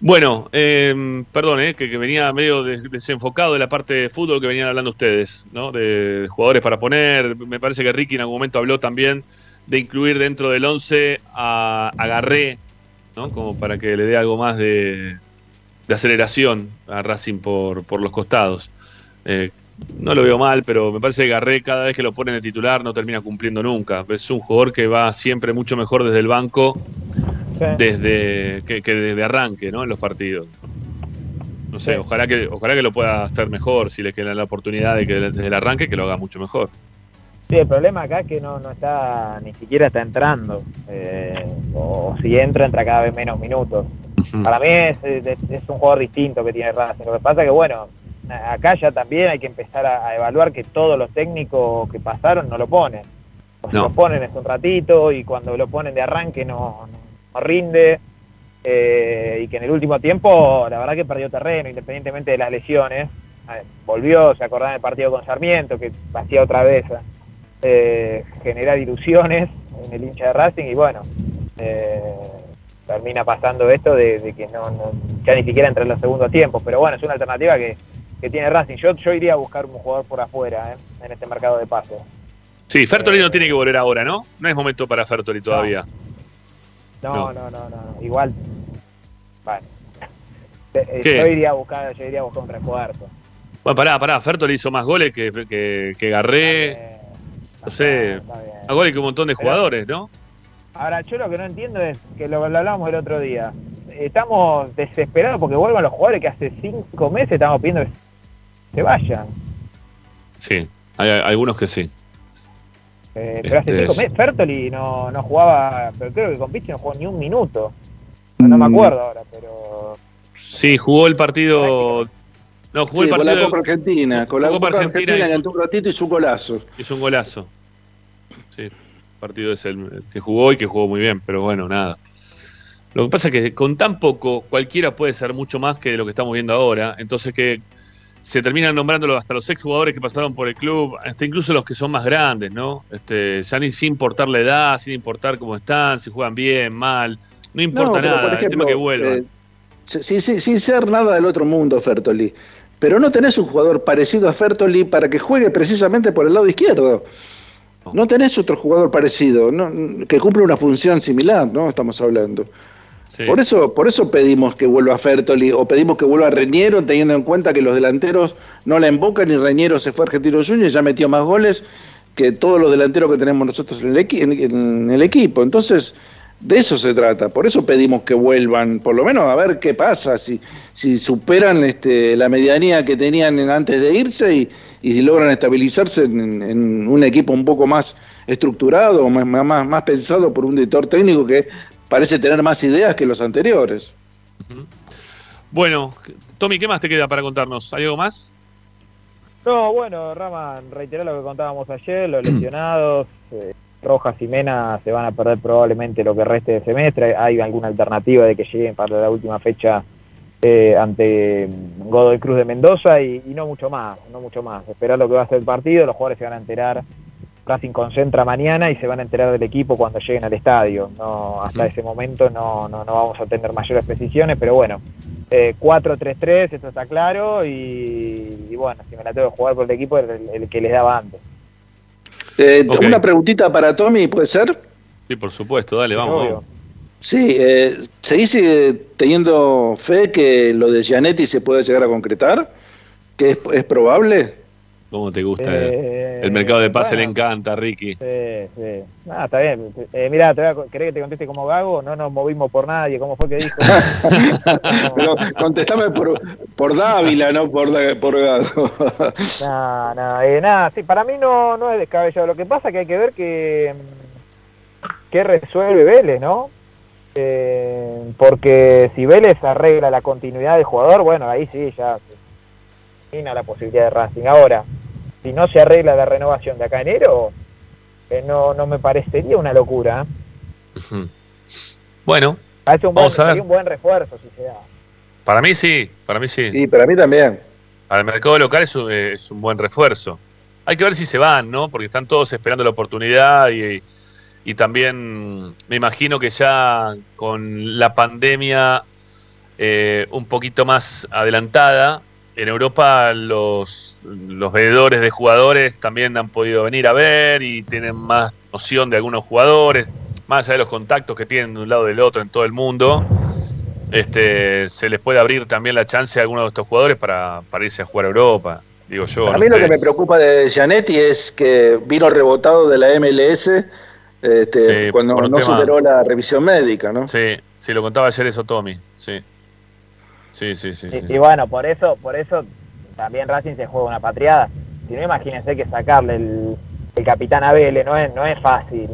Bueno, eh, perdón, eh, que, que venía medio des- desenfocado de la parte de fútbol que venían hablando ustedes, ¿no? De jugadores para poner. Me parece que Ricky en algún momento habló también de incluir dentro del 11 a, a Garré, ¿no? Como para que le dé algo más de, de aceleración a Racing por, por los costados. Eh, no lo veo mal, pero me parece que Garré cada vez que lo ponen de titular no termina cumpliendo nunca. Es un jugador que va siempre mucho mejor desde el banco desde que, que desde arranque, ¿no? En los partidos. No sé, Sí. ojalá que ojalá que lo pueda hacer mejor, si le queda la oportunidad de que desde el arranque que lo haga mucho mejor. Sí, el problema acá es que no, no está, ni siquiera está entrando. eh, o, si entra, entra cada vez menos minutos. Para mí es, es- es un jugador distinto que tiene Racing. Lo que pasa que, bueno, acá ya también hay que empezar a, a evaluar que todos los técnicos que pasaron no lo ponen. O No. lo ponen es un ratito y cuando lo ponen de arranque no, no- no rinde. eh, y que en el último tiempo, la verdad que perdió terreno, independientemente de las lesiones. Volvió, se acordaba del partido con Sarmiento, que hacía otra vez eh, generar ilusiones en el hincha de Racing y bueno, eh, termina pasando esto de, de que no, no- ya ni siquiera entra en los segundos tiempos, pero bueno, es una alternativa que, que tiene Racing. Yo, yo iría a buscar un jugador por afuera eh, en este mercado de pases. Sí, Fertoli no tiene que volver ahora, ¿no? No es momento para Fertoli todavía. No, No. no, no, no, igual, bueno. Eh, eh, ¿Qué? Yo iría a buscar, yo iría a buscar un refuerzo. Bueno, pará, pará. Fertoli hizo más goles que, que, que Garré. No sé, más goles que un montón de jugadores, ¿no? Ahora, yo lo que no entiendo es que lo, lo hablábamos el otro día. Estamos desesperados porque vuelvan los jugadores que hace cinco meses estamos pidiendo que se vayan. Sí, hay, hay algunos que sí. Eh, pero hace Este cinco es- meses Fertoli no, no jugaba, pero creo que con Pichi no jugó ni un minuto. No, no me acuerdo ahora, pero Sí, jugó el partido. No, jugó Sí, el con la partido. Copa Argentina, con la Copa Copa Argentina Argentina, hizo- un ratito hizo un golazo. Hizo un golazo. Sí, el partido es el que jugó y que jugó muy bien, pero bueno, nada. Lo que pasa es que con tan poco, cualquiera puede ser mucho más que lo que estamos viendo ahora. Entonces que se terminan nombrándolo hasta los exjugadores que pasaron por el club, hasta incluso los que son más grandes, ¿no? Este, ya ni sin importar la edad, sin importar cómo están, si juegan bien, mal. No importa No, nada, por el tema ejemplo, que vuelvan. eh, sin ser nada del otro mundo, Fertoli. Pero no tenés un jugador parecido a Fertoli para que juegue precisamente por el lado izquierdo. No tenés otro jugador parecido, no, que cumple una función similar, ¿no? Estamos hablando. Sí. Por eso, por eso pedimos que vuelva Fertoli o pedimos que vuelva Reñero, teniendo en cuenta que los delanteros no la embocan y Reñero se fue a Argentino Junior y ya metió más goles que todos los delanteros que tenemos nosotros en el, en el equipo. Entonces, de eso se trata. Por eso pedimos que vuelvan, por lo menos a ver qué pasa, si, si superan este, la medianía que tenían en- antes de irse y, y si logran estabilizarse en, en un equipo un poco más estructurado, más, más, más pensado por un director técnico que parece tener más ideas que los anteriores. Bueno, Tommy, ¿qué más te queda para contarnos? ¿Hay algo más? No, bueno, Rama, reiterar lo que contábamos ayer, los lesionados, eh, Rojas y Mena se van a perder probablemente lo que reste de semestre, hay alguna alternativa de que lleguen para la última fecha eh, ante Godoy Cruz de Mendoza y, y no mucho más, no mucho más. Esperar lo que va a ser el partido, los jugadores se van a enterar, Racing concentra mañana y se van a enterar del equipo cuando lleguen al estadio. No, hasta ese momento no, no, no vamos a tener mayores precisiones, pero bueno, eh, 4-3-3, esto está claro, y, y bueno, si me la tengo que jugar por el equipo, el, el que les daba antes. Eh. Una preguntita para Tommy, ¿puede ser? Sí, por supuesto, dale, vamos. Sí, eh, ¿se sigue teniendo fe que lo de Gianetti se puede llegar a concretar? ¿Que es, es probable? ¿Cómo te gusta? Eh, el mercado de pase bueno. le encanta, Ricky. Sí, sí. Ah, está bien. Eh, mira, te voy a, ¿querés que te conteste como Gago? No nos movimos por nadie. ¿Cómo fue que dijo? Pero contestame por, por Dávila, no por, por Gago. No, no, eh, nada, sí, para mí no, no es descabellado. Lo que pasa es que hay que ver que, mm, qué resuelve Vélez, ¿no? Eh, porque si Vélez arregla la continuidad del jugador, bueno, ahí sí, ya la posibilidad de Racing. Ahora, si no se arregla la renovación de acá a enero, eh, no, no me parecería una locura. ¿eh? Bueno, Parece un buen, Vamos a ver. un buen refuerzo si se da. para mí sí, para mí sí. Y para mí también. Al mercado local es un, es un buen refuerzo. Hay que ver si se van, ¿no? Porque están todos esperando la oportunidad y, y también me imagino que ya con la pandemia eh, un poquito más adelantada, en Europa los, los veedores de jugadores también han podido venir a ver y tienen más noción de algunos jugadores, más allá de los contactos que tienen de un lado del otro en todo el mundo. Este, se les puede abrir también la chance a algunos de estos jugadores para, para irse a jugar a Europa, digo yo. A no mí lo que me preocupa de Gianetti es que vino rebotado de la MLS este, Sí, cuando no tema- superó la revisión médica, ¿no? Sí, sí, lo contaba ayer eso Tommy, sí. Sí, sí, sí. sí. Y, y bueno, por eso, por eso también Racing se juega una patriada. Si no, imagínense que sacarle el, el capitán Abele, no es, no es fácil.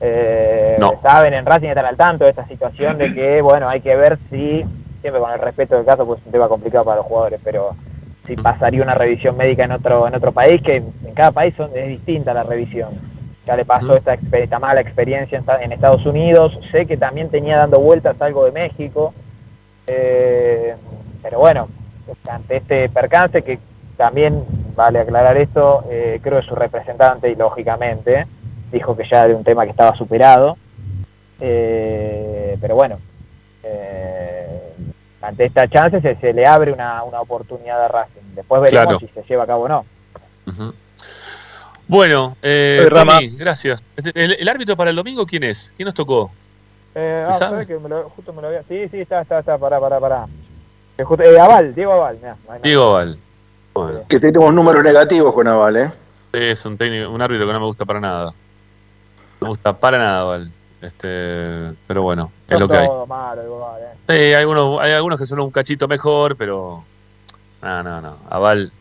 Eh, No. Saben, en Racing están al tanto de esta situación de que, bueno, hay que ver si, siempre con el respeto del caso, pues es un tema complicado para los jugadores, pero si pasaría una revisión médica en otro en otro país, que en cada país son, es distinta la revisión. Ya le pasó esta, exper- esta mala experiencia en, esta- en Estados Unidos, sé que también tenía dando vueltas algo de México, eh, pero bueno, ante este percance que también, vale aclarar esto, eh, creo que su representante, y lógicamente, dijo que ya era un tema que estaba superado, eh, pero bueno, eh, ante esta chance se, se le abre una, una oportunidad a Racing. Después veremos Claro. si se lleva a cabo o no. Ujú. Bueno, eh. Tommy, gracias. Este, ¿El, el árbitro para el domingo quién es? ¿Quién nos tocó? Eh, ¿Se ah, sabe? ¿sabes que me lo- justo me lo había... Sí, sí, está, está, está, pará, pará, pará. Eh, justo- eh, Aval, Diego Aval, mirá, no. Diego Val. Bueno, Que tenemos números negativos con Aval, ¿eh? es un técnico, un árbitro que no me gusta para nada. No me gusta para nada, Val. Este, pero bueno, es lo que hay. malo, Aval, eh. Sí, hay algunos, hay algunos que son un cachito mejor, pero no, no, no. Aval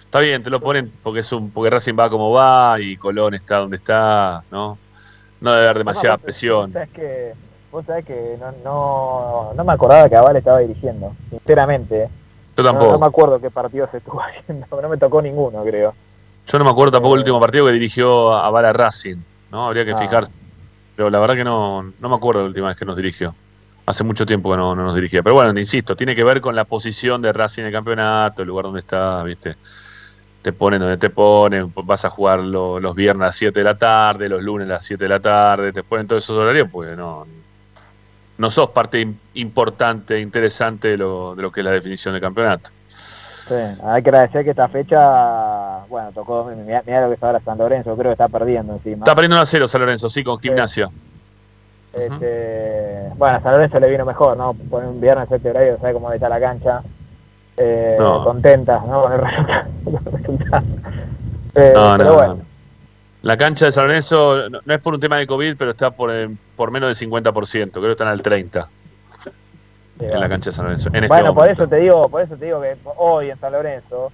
está bien, te lo ponen porque es un, porque Racing va como va y Colón está donde está, ¿no? No debe haber demasiada presión. Sabés que, vos sabés que no, no, no me acordaba que Aval estaba dirigiendo, sinceramente. eh. Yo tampoco. No, me acuerdo qué partido se estuvo haciendo, no me tocó ninguno, creo. Yo no me acuerdo tampoco el último partido que dirigió a Bala Racing, ¿no? Habría que Ah. fijarse. Pero la verdad que no, no me acuerdo la última vez que nos dirigió. Hace mucho tiempo que no, no nos dirigía. Pero bueno, insisto, tiene que ver con la posición de Racing en el campeonato, el lugar donde está, ¿viste? Te ponen donde te ponen, vas a jugar lo- los viernes a las 7 de la tarde, los lunes a las 7 de la tarde, te ponen todos esos horarios, pues no, no sos parte im- importante, interesante de lo, de lo que es la definición del campeonato. Sí, hay que agradecer que esta fecha, bueno, tocó, mirá, mirá lo que está ahora San Lorenzo, creo que está perdiendo encima. Está perdiendo 1 a 0 San Lorenzo, sí, con gimnasia. Este, bueno, a San Lorenzo le vino mejor, ¿no? Poner un viernes 7 horario, sabe cómo está la cancha. Eh, No. Contenta, ¿no? Con el resultado. Eh, No, pero no, bueno, no. La cancha de San Lorenzo no, no es por un tema de COVID, pero está por, eh, por menos del 50%, creo que están al 30% en la cancha de San Lorenzo. En este bueno, por eso te digo, por eso te digo que hoy en San Lorenzo,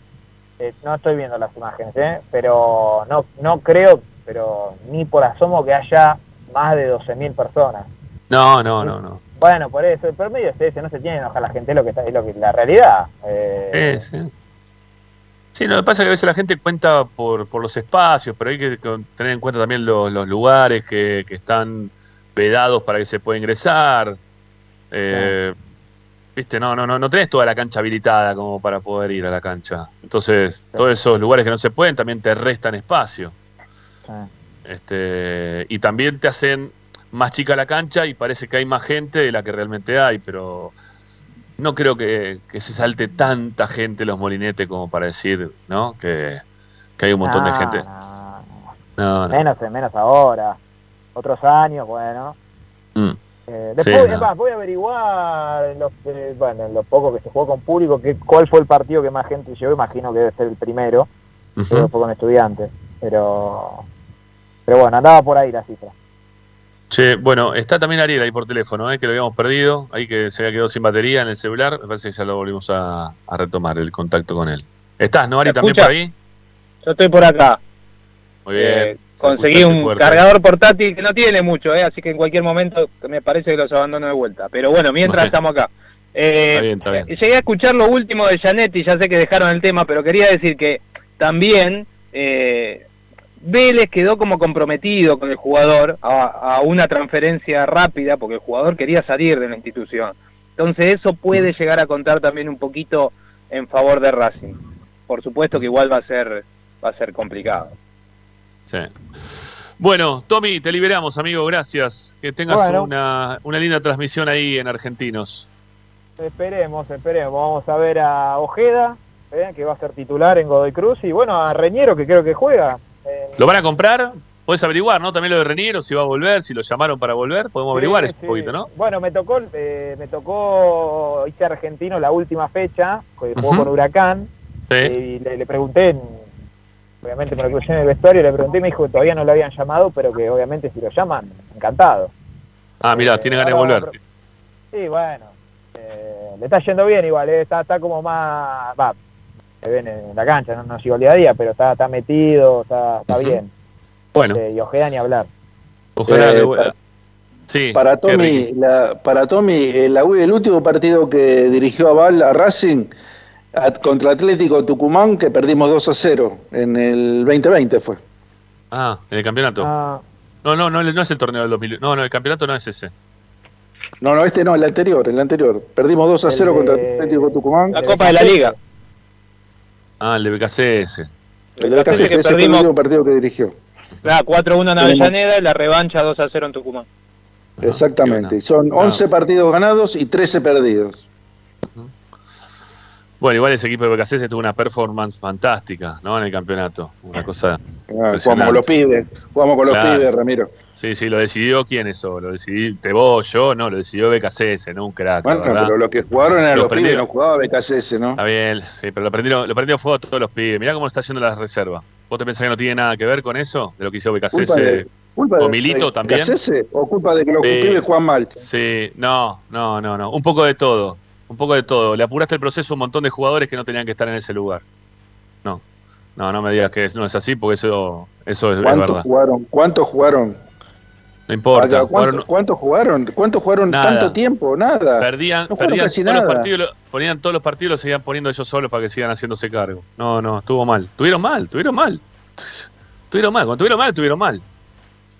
eh, no estoy viendo las imágenes, ¿eh? Pero no, no creo, pero ni por asomo que haya más de 12.000 personas. No, no, no, no. Bueno, por eso, el promedio es ese, no se tiene que enojar la gente, es lo que está, es lo que la realidad. Eh, Sí, sí. Lo que pasa es que a veces la gente cuenta por, por los espacios, pero hay que tener en cuenta también los, los lugares que, que están vedados para que se pueda ingresar. Eh, Viste, no, no, no, no tenés toda la cancha habilitada como para poder ir a la cancha. Entonces, todos esos lugares que no se pueden también te restan espacio. Este, y también te hacen más chica la cancha y parece que hay más gente de la que realmente hay, pero no creo que, que se salte tanta gente los molinetes como para decir, ¿no? Que, que hay un montón de no, gente. No, no. Menos, menos ahora. Otros años, bueno. Mm. Eh, Sí, después no. es más, voy a averiguar en los, eh, bueno, en lo poco que se jugó con público que, cuál fue el partido que más gente llevó. Imagino que debe ser el primero. Creo que fue con estudiantes. Pero, pero bueno, andaba por ahí la cifra. Che, bueno, está también Ariel ahí por teléfono, ¿eh? que lo habíamos perdido, ahí que se había quedado sin batería en el celular, me parece que ya lo volvimos a, a retomar el contacto con él. ¿Estás, no, Ari, ¿Me también por ahí? Yo estoy por acá. Muy bien. Eh, se conseguí un fuerte. cargador portátil que no tiene mucho, eh, así que en cualquier momento me parece que los abandono de vuelta. Pero bueno, mientras estamos acá. Eh, Está bien, está bien. Llegué a escuchar lo último de Janetti, ya sé que dejaron el tema, pero quería decir que también eh, Vélez quedó como comprometido con el jugador a, a una transferencia rápida, porque el jugador quería salir de la institución. Entonces eso puede llegar a contar también un poquito en favor de Racing. Por supuesto que igual va a ser va a ser complicado. Sí. Bueno, Tommy, te liberamos, amigo, gracias. Que tengas Bueno. una, una linda transmisión ahí en Argentinos. Esperemos, esperemos. Vamos a ver a Ojeda, eh, que va a ser titular en Godoy Cruz, y bueno, a Reñero, que creo que juega. Eh, ¿Lo van a comprar? Puedes averiguar, ¿no? También lo de Reniero, si va a volver, si lo llamaron para volver. Podemos Sí, averiguar eso sí. un poquito, ¿no? Bueno, me tocó, eh, me tocó hice argentino la última fecha, que jugó con Huracán, Sí. y le, le pregunté, obviamente me lo crucé en el vestuario, le pregunté y me dijo que todavía no lo habían llamado, pero que obviamente si lo llaman, encantado. Ah, mirá, tiene ganas de volver. Sí, bueno, eh, le está yendo bien igual, eh, está, está como más, va, se ven en la cancha, no, no sigo el día a día, pero está, está metido, está, está bien. Bueno. Este, y Ojeda ni hablar. Ojalá Eh, Sí, Para Tommy, la, para Tommy el, el último partido que dirigió a Val a Racing a- contra Atlético Tucumán, que perdimos 2 a 0 en el 2020 fue. Ah, en el campeonato. Ah, No, no, no, no es el torneo del 2000. No, no, el campeonato no es ese. No, no, este no, el anterior, el anterior. Perdimos 2 a El 0 de- contra Atlético Tucumán. La Copa de la Liga. Ah, el de BKCS. El de casa, que ese fue el perdimos- último partido que dirigió. La 4-1 en Avellaneda y la revancha 2-0 en Tucumán. Exactamente. Y son Ah. 11 partidos ganados y 13 perdidos. Bueno, igual ese equipo de BKCS tuvo una performance fantástica, ¿no? En el campeonato. Una cosa. Ah, jugamos impresionante. con los pibes, jugamos con los Claro. pibes, Ramiro. Sí, sí, lo decidió quién eso. Lo decidiste vos, yo, no, lo decidió BKCS, no un crack. Bueno, verdad. pero lo que jugaron eran Lo los pibes, prendieron. no jugaba BKCS, ¿no? Está bien, sí, pero lo prendieron, lo prendió fuego a todos los pibes. Mirá cómo está yendo la reserva. ¿Vos te pensás que no tiene nada que ver con eso? De lo que hizo BKCS. Culpa o de- Milito de también. BKCS o culpa de que los Sí. pibes juegan mal. Sí, no, no, no, no. Un poco de todo. Un poco de todo. Le apuraste el proceso a un montón de jugadores que no tenían que estar en ese lugar. No. No, no me digas que es- no es así porque eso, eso es, es ¿Cuántos verdad. jugaron? ¿Cuántos jugaron? No importa. Acá, Jugaron- ¿Cuántos, cuántos jugaron? ¿Cuántos jugaron Nada. tanto tiempo? Nada. Perdían, No jugaron perdían casi todos los partidos, ponían todos los partidos, los seguían poniendo ellos solos para que sigan haciéndose cargo. No, no, estuvo mal. Tuvieron mal, tuvieron mal. Tuvieron mal, cuando tuvieron mal, tuvieron mal.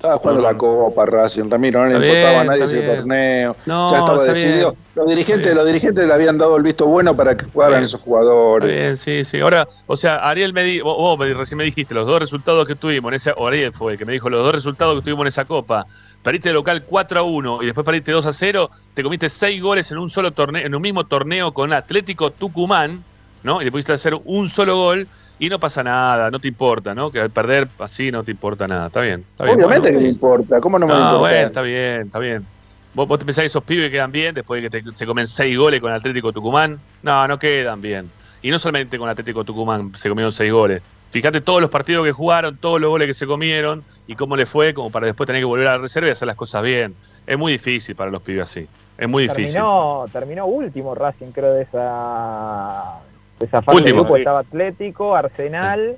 Estaba jugando No, no, la Copa Racing, Ramiro, no le Está importaba a nadie ese bien. torneo. No, ya estaba decidido. bien. Los dirigentes, los dirigentes le habían dado el visto bueno para que jugaran esos jugadores. Bien, sí, sí. Ahora, o sea, Ariel me di, vos, vos recién me dijiste los dos resultados que tuvimos en esa, o Ariel fue el que me dijo los dos resultados que tuvimos en esa copa. Perdiste de local 4 a 1 y después perdiste 2 a 0, te comiste 6 goles en un solo torneo, en un mismo torneo con Atlético Tucumán, ¿no? Y le pudiste hacer un solo gol y no pasa nada, no te importa, ¿no? Que al perder así no te importa nada. Está bien, está bien. Obviamente Bueno, que me importa, ¿cómo no me va a no, bueno, está bien, está bien. ¿Vos, vos te pensás que esos pibes quedan bien después de que te- se comen seis goles con Atlético Tucumán? No, no quedan bien. Y no solamente con Atlético Tucumán se comieron seis goles. Fíjate todos los partidos que jugaron, todos los goles que se comieron y cómo le fue, como para después tener que volver a la reserva y hacer las cosas bien. Es muy difícil para los pibes así. Es muy difícil. terminó, terminó último Racing, creo, de esa, de Último. grupo. Estaba Atlético, Arsenal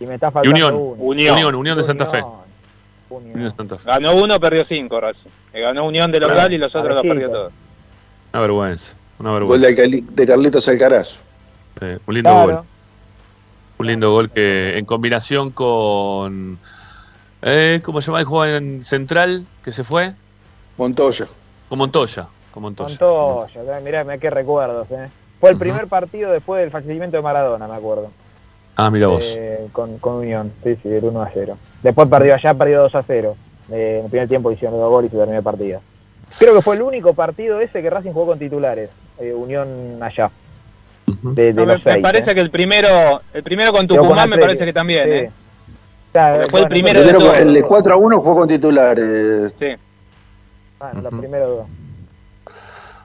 y me está Y faltando Unión. uno. Unión, Unión, de Santa Fe. Unión. Unión de Santa Fe. Ganó uno, perdió cinco, Racing. Eh, Ganó Unión de local y los otros los perdió todos. Una vergüenza. Una Gol de, vergüenza. Cali- de Carlitos Alcaraz. Sí, un lindo Claro. gol. Un lindo gol que en combinación con. Eh, ¿Cómo se llama el jugador en Central que se fue? Montoya. Con Montoya. Con Montoya. Montoya, mirá, mirá qué recuerdos, eh. Fue el Ujú. primer partido después del fallecimiento de Maradona, me acuerdo. Ah, mira vos. Eh, con, con Unión, sí, sí, el 1 a 0. Después perdió allá, perdió 2 a 0. Eh, en el primer tiempo hicieron dos goles y se terminó el partido. Creo que fue el único partido ese que Racing jugó con titulares. eh, Unión allá. De, de No, me, los me seis, parece eh. que el primero, el primero con Quedó con Tucumán me parece que también, sí. ¿eh? Claro, fue el bueno, primero de Primero, todos. el de 4 a 1 jugó con titulares. Sí. Bueno, los primeros dos.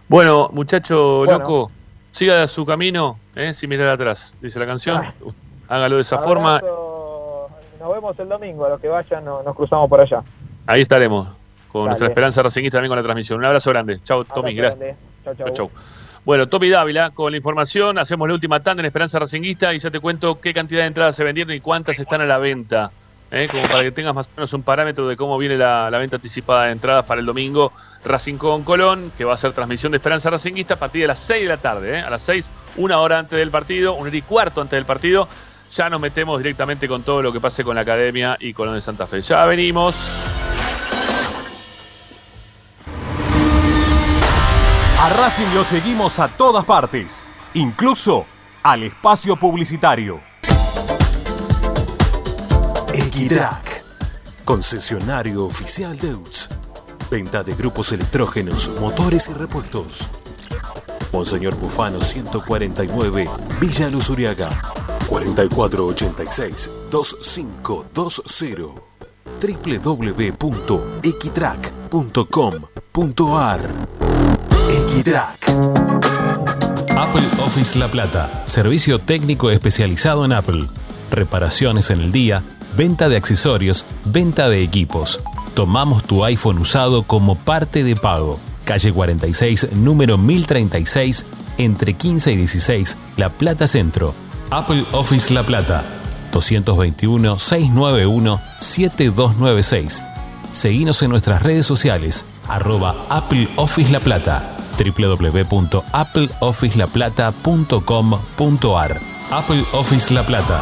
Bueno, muchacho Bueno. loco, siga su camino, ¿eh? sin mirar atrás, dice la canción. Hágalo de esa forma. Nos vemos el domingo. A los que vayan, no- nos cruzamos por allá. Ahí estaremos. Con Dale. nuestra esperanza racinguista también con la transmisión. Un abrazo grande. Chau, Tommy. Gracias. Chau, chau. Chau, chau. Bueno, Tommy Dávila, con la información, hacemos la última tanda en Esperanza Racinguista y ya te cuento qué cantidad de entradas se vendieron y cuántas están a la venta. ¿eh? Como para que tengas más o menos un parámetro de cómo viene la, la venta anticipada de entradas para el domingo Racing con Colón, que va a ser transmisión de Esperanza Racinguista a partir de las 6 de la tarde. ¿eh? A las 6, una hora antes del partido, una hora y cuarto antes del partido. Ya nos metemos directamente con todo lo que pase con la academia y Colón de Santa Fe. Ya venimos. A Racing lo seguimos a todas partes, incluso al espacio publicitario. Equitrack, concesionario oficial de UTS. Venta de grupos electrógenos, motores y repuestos. Monseñor Bufano 149, Villa Luz Uriaga. 4486-2520. www.equitrack.com.ar Equitrack. Apple Office La Plata, servicio técnico especializado en Apple. Reparaciones en el día, venta de accesorios, venta de equipos. Tomamos tu iPhone usado como parte de pago. Calle 46, número 1036, entre 15 y 16, La Plata Centro. Apple Office La Plata. 221-691-7296. Seguinos en nuestras redes sociales, arroba Apple Office La Plata, www.appleofficelaplata.com.ar. Apple Office La Plata.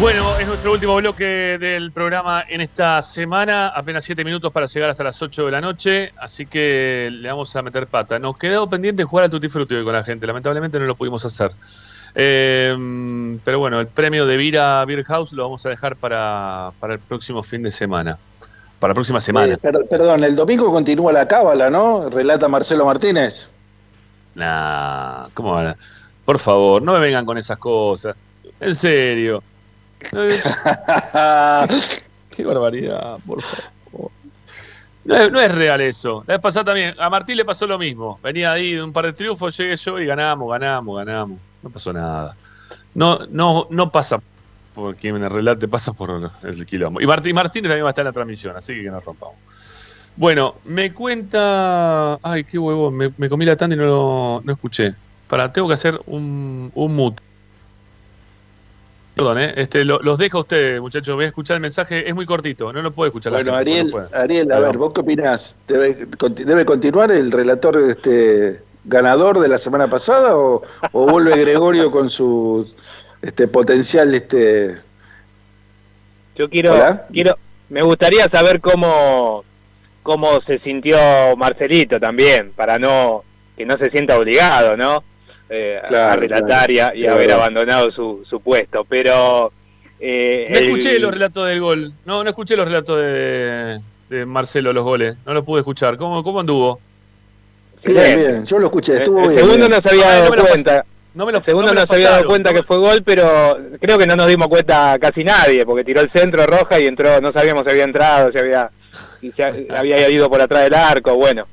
Bueno, es nuestro último bloque del programa en esta semana. Apenas 7 minutos para llegar hasta las 8 de la noche. Así que le vamos a meter pata. Nos quedó pendiente jugar al Tutti Frutti hoy con la gente. Lamentablemente no lo pudimos hacer. Eh, pero bueno, el premio de Vira Beer House lo vamos a dejar para, para el próximo fin de semana. Para la próxima semana. Eh, per- perdón, el domingo continúa la cábala, ¿no? Relata Marcelo Martínez. Nah, ¿cómo van Por favor, no me vengan con esas cosas. En serio. Qué, barbaridad, por favor. No es, no es real eso. La vez pasada también, a Martín le pasó lo mismo. Venía ahí de un par de triunfos, llegué yo y ganamos, ganamos, ganamos. No pasó nada. No, no, no pasa por quien me relate, pasa por el quilombo. Y Martín Martínez también va a estar en la transmisión, así que no rompamos. Bueno, me cuenta. Ay, qué huevón, me, me comí la tanda y no lo no escuché. Para, tengo que hacer un, un mute. Perdón, ¿eh? este, lo- los dejo a ustedes, muchachos. Voy a escuchar el mensaje. Es muy cortito, no lo puedo escuchar. la Bueno, gente, Ariel, no puede. Ariel, a Perdón. ver, ¿vos qué opinás? ¿Debe, conti- debe continuar el relator este, ganador de la semana pasada o, o vuelve Gregorio con su este, potencial este, Yo quiero, Hola. quiero, me gustaría saber cómo, cómo se sintió Marcelito también, para no que no se sienta obligado, ¿no? Eh, a Claro, relatar y a- claro. y, haber abandonado su, su puesto, pero eh, No el- escuché los relatos del gol. No, no escuché los relatos de, de Marcelo, los goles. No los pude escuchar. ¿Cómo, cómo anduvo? Bien, bien, yo lo escuché, estuvo el bien. segundo bien. no se había No, dado no me lo cuenta. no me lo- segundo no me no, lo se había dado cuenta que fue gol, pero creo que no nos dimos cuenta casi nadie, porque tiró el centro roja y entró, no sabíamos si había entrado, si había, si se había ido por atrás del arco, bueno,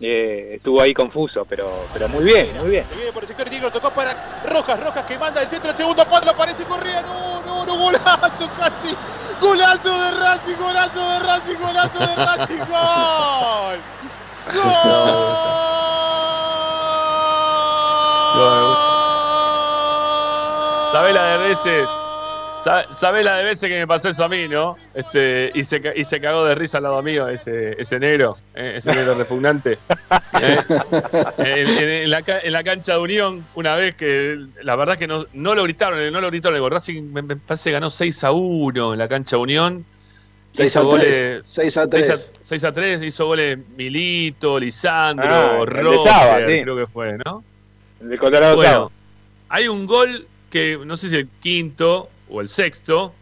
eh, estuvo ahí confuso, pero, pero muy bien, muy bien. Se viene por el sector Tigre, tocó para Rojas, Rojas que manda el centro, el segundo palo, aparece Correa, no, no, no, golazo casi, golazo de Racing, golazo de Racing, golazo de Racing, gol, ¿Sabés la de veces? Sabe- ¿Sabés la de veces que me pasó eso a mí, no? Este, y, se, y se cagó de risa al lado mío ese, ese negro, eh, ese negro repugnante. Eh, en, en- en la, en la cancha de Unión, una vez que la verdad que no, no lo gritaron, no lo gritaron el gol. Racing me, me parece que ganó 6 a 1 en la cancha de Unión. 6 Hizo a goles- 3. 6 a 3. 6 a, 6 a 3, hizo goles Milito, Lisandro, Ah, Roger, Saba, sí. creo que fue, ¿no? El de Colorado Bueno, hay un gol que no sé si el quinto o el sexto,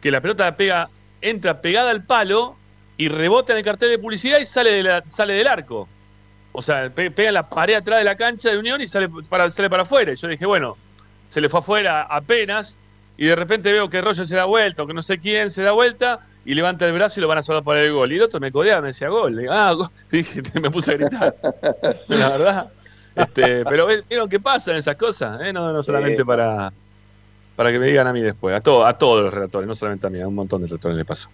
que la pelota pega, entra pegada al palo y rebota en el cartel de publicidad y sale, de la- sale del arco. O sea, pe- pega en la pared atrás de la cancha de Unión y sale para, sale para afuera. Y yo dije, bueno, se le fue afuera apenas y de repente veo que Roger se da vuelta o que no sé quién se da vuelta y levanta el brazo y lo van a salvar para el gol. Y el otro me codeaba, me decía gol. Digo, ah, gol. Dije, me puse a gritar. La verdad. Este, pero vieron que pasan esas cosas, ¿eh? no, no solamente Sí. para, para que me digan a mí después, a, todo, a todos los relatores, no solamente a mí, a un montón de relatores le pasa.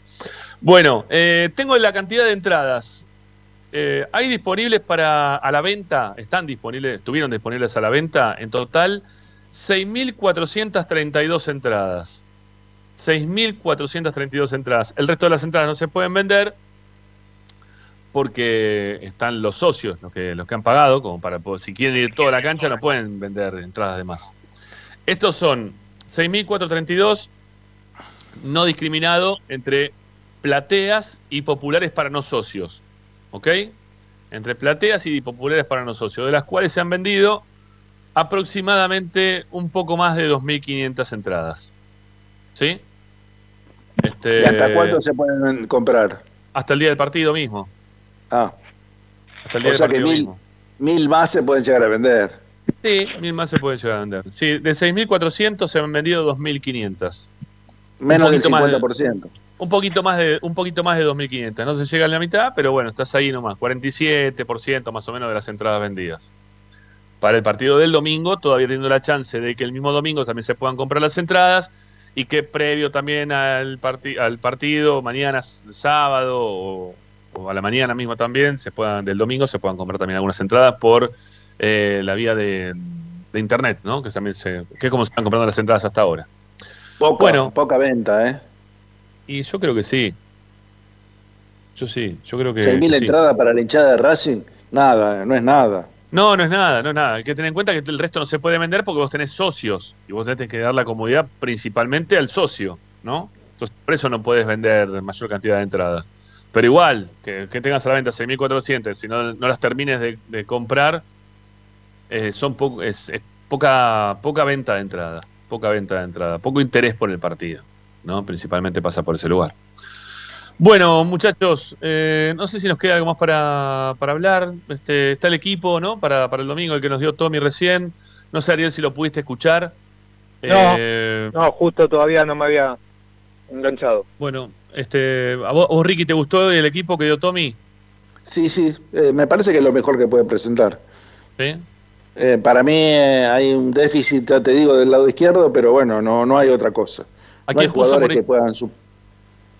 Bueno, eh, tengo la cantidad de entradas. Eh, hay disponibles para a la venta, están disponibles, estuvieron disponibles a la venta, en total 6.432 entradas. 6.432 entradas. El resto de las entradas no se pueden vender porque están los socios, los que, los que han pagado, como para si quieren ir toda la cancha no pueden vender entradas de más. Estos son 6.432 no discriminado entre plateas y populares para no socios. ¿Ok? Entre plateas y populares para no socios, de las cuales se han vendido aproximadamente un poco más de 2.500 entradas. ¿Sí? Este, ¿Y hasta cuánto se pueden comprar? Hasta el día del partido mismo. Ah, Hasta el día o del sea que partido mil, mismo. mil más se pueden llegar a vender. Sí, mil más se pueden llegar a vender. Sí, de 6.400 se han vendido 2.500. Menos del poquito más de- 50%. Un poquito más de un poquito más de 2.500. No se llega a la mitad, pero bueno, estás ahí nomás. 47% más o menos de las entradas vendidas. Para el partido del domingo, todavía teniendo la chance de que el mismo domingo también se puedan comprar las entradas y que previo también al, parti- al partido, mañana sábado o, o a la mañana misma también, se puedan del domingo se puedan comprar también algunas entradas por eh, la vía de, de internet, ¿no? Que también se, que es como se están comprando las entradas hasta ahora. Poca, Bueno. poca venta, ¿eh? Y yo creo que sí. Yo sí, yo creo que. 6.000 que sí. entradas para la hinchada de Racing, nada, no es nada. No, no es nada, no es nada. Hay que tener en cuenta que el resto no se puede vender porque vos tenés socios y vos tenés que dar la comodidad principalmente al socio, ¿no? Entonces, por eso no puedes vender mayor cantidad de entradas. Pero igual, que, que tengas a la venta 6.400, si no, no las termines de, de comprar, eh, son poco, es, es poca, poca venta de entrada. Poca venta de entrada. Poco interés por el partido, ¿no? Principalmente pasa por ese lugar. Bueno, muchachos, eh, no sé si nos queda algo más para, para hablar. Este, está el equipo, ¿no? Para, para el domingo, el que nos dio Tommy recién. No sé, Ariel, si lo pudiste escuchar. No. Eh, No, justo todavía no me había enganchado. Bueno, este, ¿a vos, vos, Ricky, te gustó el equipo que dio Tommy? Sí, sí, eh, me parece que es lo mejor que puede presentar. ¿Sí? Eh, para mí eh, hay un déficit, ya te digo, del lado izquierdo, pero bueno, no, no hay otra cosa. ¿A no hay quién jugadores por- que puedan... su-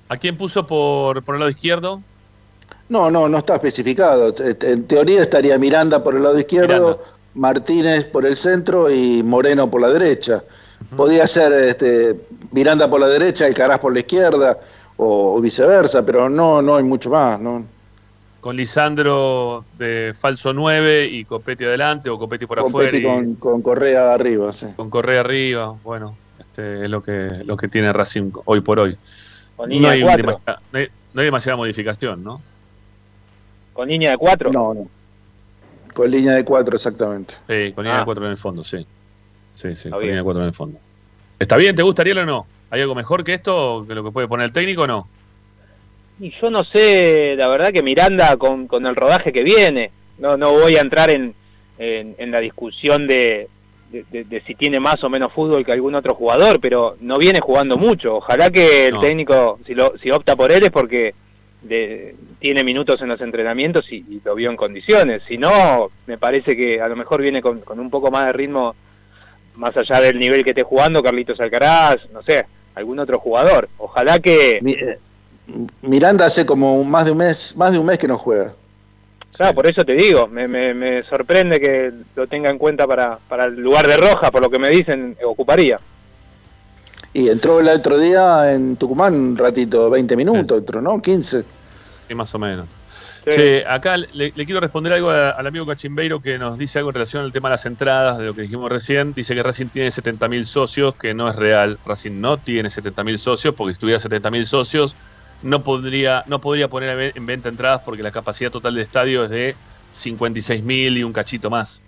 ¿A quién puso por, por el lado izquierdo? No, no, no está especificado. En teoría estaría Miranda por el lado izquierdo, Martínez por el centro y Moreno por la derecha. Podía ser este, Miranda por la derecha, Alcaraz por la izquierda o, o viceversa, pero no, no hay mucho más. No. Con Lisandro de falso 9 y Copetti adelante o Copetti por afuera y con, con Correa arriba, sí. con Correa arriba. Bueno, este es lo que, lo que tiene Racing hoy por hoy. Con No línea hay, de cuatro. demasiada, no, hay, no hay demasiada modificación, ¿no? Con línea de cuatro. No, no. Con línea de cuatro, exactamente. Sí, con línea Ah. de 4 en el fondo, sí. Sí, sí, con bien. línea de 4 en el fondo. ¿Está bien? ¿Te gusta Ariel o no? ¿Hay algo mejor que esto, que lo que puede poner el técnico o no? Y yo no sé, la verdad que Miranda con, con el rodaje que viene, no, no voy a entrar en, en, en la discusión de, de, de- de si tiene más o menos fútbol que algún otro jugador, pero no viene jugando mucho. Ojalá que el No. técnico, si, lo, si opta por él es porque de- tiene minutos en los entrenamientos y, y lo vio en condiciones. Si no, me parece que a lo mejor viene con, con un poco más de ritmo, más allá del nivel que esté jugando, Carlitos Alcaraz, no sé, algún otro jugador. Ojalá que... Mi- Miranda hace como más de un mes, más de un mes que no juega. Claro, por eso te digo, me, me, me sorprende que lo tenga en cuenta para, para el lugar de Roja, por lo que me dicen, ocuparía. Y entró el otro día en Tucumán un ratito, 20 minutos, entró, ¿no? 15. Sí, más o menos. Sí. Che, acá le, le quiero responder algo a- al amigo Cachimbeiro que nos dice algo en relación al tema de las entradas, de lo que dijimos recién. Dice que Racing tiene 70.000 socios, que no es real. Racing no tiene 70.000 socios, porque si tuviera 70.000 socios, no podría, no podría poner en venta entradas porque la capacidad total del estadio es de 56.000 y un cachito más.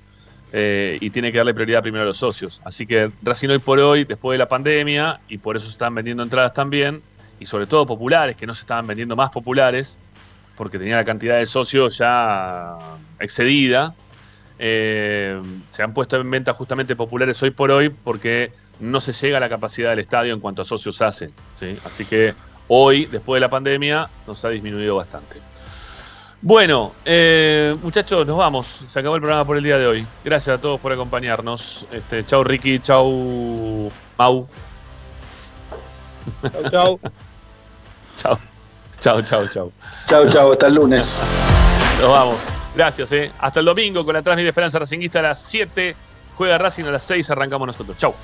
Eh, y tiene que darle prioridad primero a los socios. Así que Racing hoy por hoy, después de la pandemia, y por eso se están vendiendo entradas también, y sobre todo populares, que no se estaban vendiendo más populares, porque tenía la cantidad de socios ya excedida. eh, se han puesto en venta justamente populares hoy por hoy porque no se llega a la capacidad del estadio en cuanto a socios hacen. ¿sí? Así que hoy, después de la pandemia, nos ha disminuido bastante. Bueno, eh, muchachos, nos vamos. Se acabó el programa por el día de hoy. Gracias a todos por acompañarnos. Este, chau Ricky, chau Mau. Chau, chau. chau. Chau, chau, chau. Chau, chau, hasta el lunes. Nos vamos. Gracias, eh. Hasta el domingo con la transmisión de Esperanza Racinguista a las 7. Juega Racing a las 6. Arrancamos nosotros. Chau.